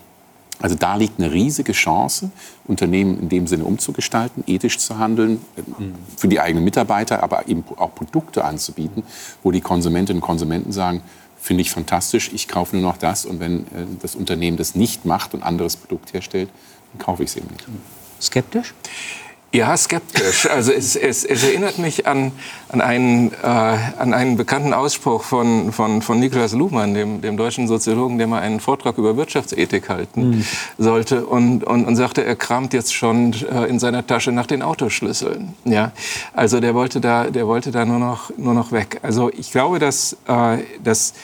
S3: also da liegt eine riesige Chance, Unternehmen in dem Sinne umzugestalten, ethisch zu handeln, mhm. für die eigenen Mitarbeiter, aber eben auch Produkte anzubieten, wo die Konsumentinnen und Konsumenten sagen, finde ich fantastisch, ich kaufe nur noch das und wenn äh, das Unternehmen das nicht macht und anderes Produkt herstellt, dann kaufe ich es eben nicht.
S1: Skeptisch?
S5: Ja, skeptisch. Also es, es, es erinnert mich an, an, einen, äh, an einen bekannten Ausspruch von, von, von Niklas Luhmann, dem, dem deutschen Soziologen, der mal einen Vortrag über Wirtschaftsethik halten mhm. sollte und, und, und sagte, er kramt jetzt schon äh, in seiner Tasche nach den Autoschlüsseln. Ja? Also der wollte da, der wollte da nur, noch, nur noch weg. Also ich glaube, dass, äh, dass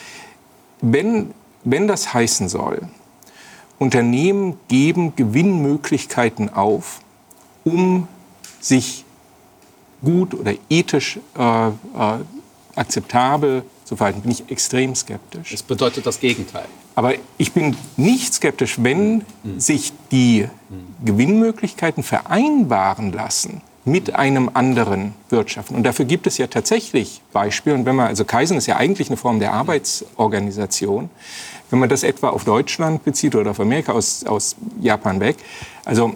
S5: wenn, wenn das heißen soll, Unternehmen geben Gewinnmöglichkeiten auf, um sich gut oder ethisch äh, äh, akzeptabel zu verhalten, bin ich extrem skeptisch.
S4: Das bedeutet das Gegenteil.
S5: Aber ich bin nicht skeptisch, wenn mhm. sich die mhm. Gewinnmöglichkeiten vereinbaren lassen mit einem anderen Wirtschaften. Und dafür gibt es ja tatsächlich Beispiele. Und wenn man, also Kaizen ist ja eigentlich eine Form der Arbeitsorganisation. Wenn man das etwa auf Deutschland bezieht oder auf Amerika aus, aus Japan weg, also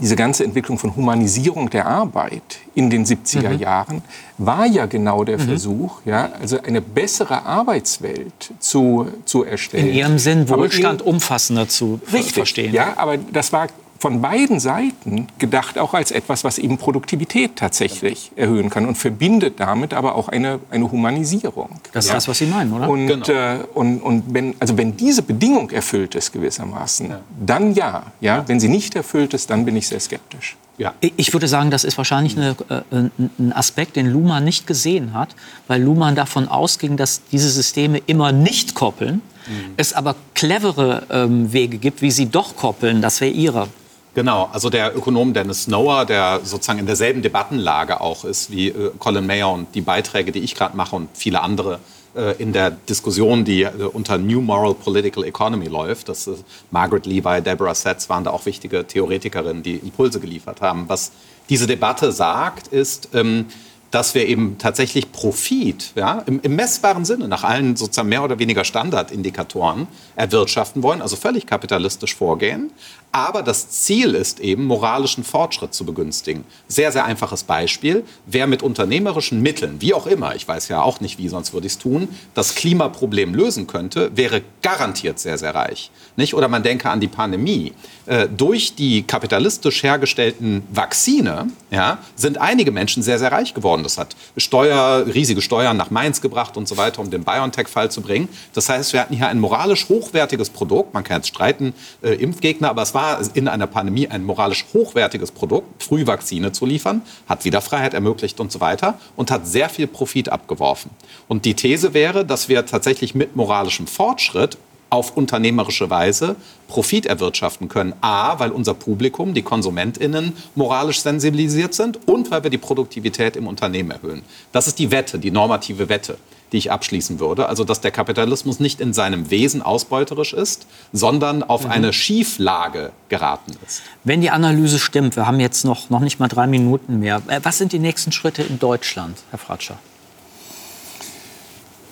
S5: diese ganze Entwicklung von Humanisierung der Arbeit in den 70er mhm. Jahren war ja genau der mhm. Versuch, ja, also eine bessere Arbeitswelt zu, zu erstellen.
S1: In Ihrem Sinn Wohlstand in, umfassender zu richtig, verstehen.
S5: Ja, aber das war von beiden Seiten gedacht auch als etwas, was eben Produktivität tatsächlich erhöhen kann und verbindet damit aber auch eine, eine Humanisierung.
S1: Das ist ja. das, was Sie meinen, oder?
S5: Und, genau. äh, und, und wenn, also wenn diese Bedingung erfüllt ist gewissermaßen, ja. dann ja, ja. Wenn sie nicht erfüllt ist, dann bin ich sehr skeptisch.
S1: Ja. Ich würde sagen, das ist wahrscheinlich eine, äh, ein Aspekt, den Luhmann nicht gesehen hat, weil Luhmann davon ausging, dass diese Systeme immer nicht koppeln, mhm. es aber clevere ähm, Wege gibt, wie sie doch koppeln. Das wäre ihrer.
S4: Genau, also der Ökonom Dennis Snower, der sozusagen in derselben Debattenlage auch ist wie äh, Colin Mayer und die Beiträge, die ich gerade mache und viele andere äh, in der Diskussion, die äh, unter New Moral Political Economy läuft. Das, Margaret Levi, Deborah Setz waren da auch wichtige Theoretikerinnen, die Impulse geliefert haben. Was diese Debatte sagt, ist, ähm, dass wir eben tatsächlich Profit ja, im, im, messbaren Sinne nach allen sozusagen mehr oder weniger Standardindikatoren erwirtschaften wollen, also völlig kapitalistisch vorgehen, aber das Ziel ist eben, moralischen Fortschritt zu begünstigen. Sehr, sehr einfaches Beispiel. Wer mit unternehmerischen Mitteln, wie auch immer, ich weiß ja auch nicht wie, sonst würde ich es tun, das Klimaproblem lösen könnte, wäre garantiert sehr, sehr reich. Nicht? Oder man denke an die Pandemie. Äh, durch die kapitalistisch hergestellten Vakzine ja, sind einige Menschen sehr, sehr reich geworden Das hat Steuer, riesige Steuern nach Mainz gebracht und so weiter, um den BioNTech-Fall zu bringen. Das heißt, wir hatten hier ein moralisch hochwertiges Produkt. Man kann jetzt streiten, äh, Impfgegner, aber es war in einer Pandemie ein moralisch hochwertiges Produkt, Frühvakzine zu liefern, hat wieder Freiheit ermöglicht und so weiter und hat sehr viel Profit abgeworfen. Und die These wäre, dass wir tatsächlich mit moralischem Fortschritt auf unternehmerische Weise Profit erwirtschaften können. A, weil unser Publikum, die KonsumentInnen, moralisch sensibilisiert sind und weil wir die Produktivität im Unternehmen erhöhen. Das ist die Wette, die normative Wette, die ich abschließen würde. Also, dass der Kapitalismus nicht in seinem Wesen ausbeuterisch ist, sondern auf mhm. eine Schieflage geraten ist.
S1: Wenn die Analyse stimmt, wir haben jetzt noch, noch nicht mal drei Minuten mehr. Äh, was sind die nächsten Schritte in Deutschland, Herr Fratscher?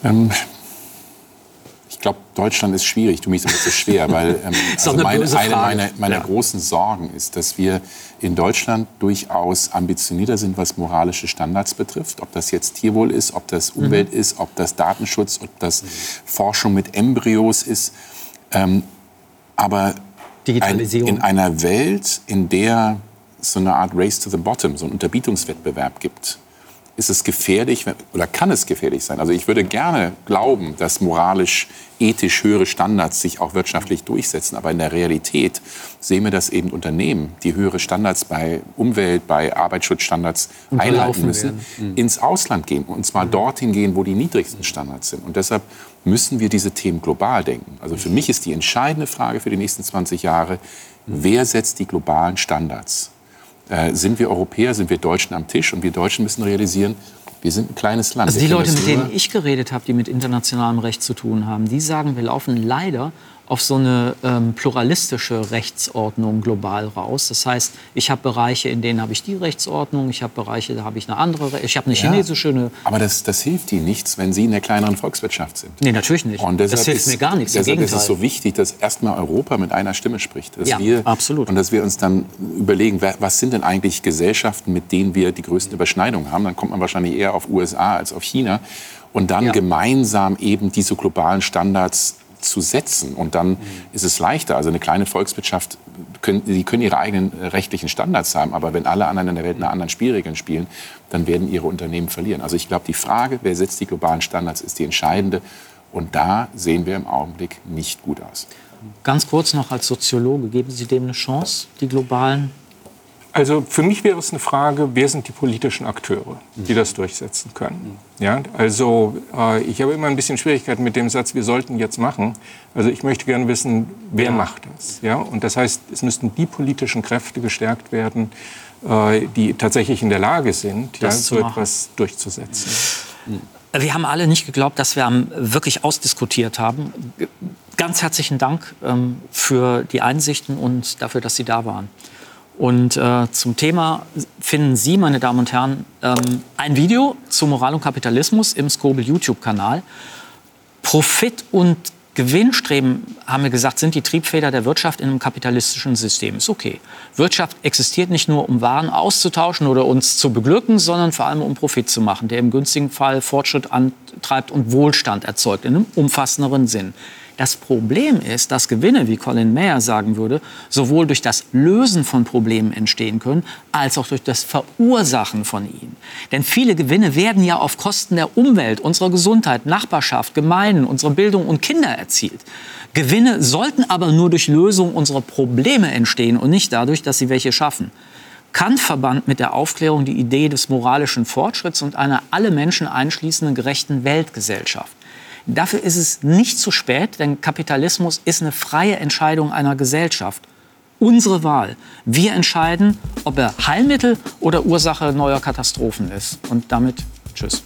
S3: Ähm, glaube, Deutschland ist schwierig. Du mich so schwer, weil ähm, also eine, meine, eine meiner, meiner ja. großen Sorgen ist, dass wir in Deutschland durchaus ambitionierter sind, was moralische Standards betrifft. Ob das jetzt Tierwohl ist, ob das mhm. Umwelt mhm. ist, ob das Datenschutz, ob das mhm. Forschung mit Embryos ist. Ähm, aber ein, in einer Welt, in der so eine Art Race to the Bottom, so ein Unterbietungswettbewerb gibt, ist es gefährlich oder kann es gefährlich sein? Also ich würde gerne glauben, dass moralisch, ethisch höhere Standards sich auch wirtschaftlich durchsetzen. Aber in der Realität sehen wir, dass eben Unternehmen, die höhere Standards bei Umwelt, bei Arbeitsschutzstandards einhalten müssen, mhm. ins Ausland gehen. Und zwar mhm. dorthin gehen, wo die niedrigsten Standards sind. Und deshalb müssen wir diese Themen global denken. Also für mich ist die entscheidende Frage für die nächsten 20 Jahre, wer setzt die globalen Standards? Äh, sind wir Europäer, sind wir Deutschen am Tisch und wir Deutschen müssen realisieren, wir sind ein kleines Land.
S1: Also die Leute, mit denen ich geredet habe, die mit internationalem Recht zu tun haben, die sagen, wir laufen leider auf so eine ähm, pluralistische Rechtsordnung global raus. Das heißt, ich habe Bereiche, in denen habe ich die Rechtsordnung, ich habe Bereiche, da habe ich eine andere, ich habe eine chinesische. Eine
S3: aber das, das hilft Ihnen nichts, wenn Sie in der kleineren Volkswirtschaft sind.
S1: Nee, natürlich nicht.
S3: Und das hilft ist, mir gar nichts. Deshalb ist es so wichtig, dass erstmal Europa mit einer Stimme spricht. Dass ja, wir, absolut. Und dass wir uns dann überlegen, was sind denn eigentlich Gesellschaften, mit denen wir die größten Überschneidungen haben. Dann kommt man wahrscheinlich eher auf USA als auf China. Und dann ja. gemeinsam eben diese globalen Standards zu setzen. Und dann mhm. ist es leichter. Also eine kleine Volkswirtschaft, können, die können ihre eigenen rechtlichen Standards haben, aber wenn alle anderen in der Welt nach anderen Spielregeln spielen, dann werden ihre Unternehmen verlieren. Also ich glaube, die Frage, wer setzt die globalen Standards, ist die entscheidende. Und da sehen wir im Augenblick nicht gut aus.
S1: Ganz kurz noch als Soziologe, geben Sie dem eine Chance, die globalen
S5: also für mich wäre es eine Frage, wer sind die politischen Akteure, die das durchsetzen können. Ja, also äh, ich habe immer ein bisschen Schwierigkeiten mit dem Satz, wir sollten jetzt machen. Also ich möchte gerne wissen, wer macht das. Ja? Und das heißt, es müssten die politischen Kräfte gestärkt werden, äh, die tatsächlich in der Lage sind, ja, so etwas durchzusetzen.
S1: Wir haben alle nicht geglaubt, dass wir wirklich ausdiskutiert haben. Ganz herzlichen Dank ähm, für die Einsichten und dafür, dass Sie da waren. Und äh, zum Thema finden Sie, meine Damen und Herren, ähm, ein Video zu Moral und Kapitalismus im Skobel YouTube-Kanal. Profit und Gewinnstreben, haben wir gesagt, sind die Triebfeder der Wirtschaft in einem kapitalistischen System. Ist okay. Wirtschaft existiert nicht nur, um Waren auszutauschen oder uns zu beglücken, sondern vor allem, um Profit zu machen, der im günstigen Fall Fortschritt antreibt und Wohlstand erzeugt, in einem umfassenderen Sinn. Das Problem ist, dass Gewinne, wie Colin Mayer sagen würde, sowohl durch das Lösen von Problemen entstehen können, als auch durch das Verursachen von ihnen. Denn viele Gewinne werden ja auf Kosten der Umwelt, unserer Gesundheit, Nachbarschaft, Gemeinden, unserer Bildung und Kinder erzielt. Gewinne sollten aber nur durch Lösung unserer Probleme entstehen und nicht dadurch, dass sie welche schaffen. Kant verband mit der Aufklärung die Idee des moralischen Fortschritts und einer alle Menschen einschließenden gerechten Weltgesellschaft. Dafür ist es nicht zu spät, denn Kapitalismus ist eine freie Entscheidung einer Gesellschaft. Unsere Wahl. Wir entscheiden, ob er Heilmittel oder Ursache neuer Katastrophen ist. Und damit tschüss.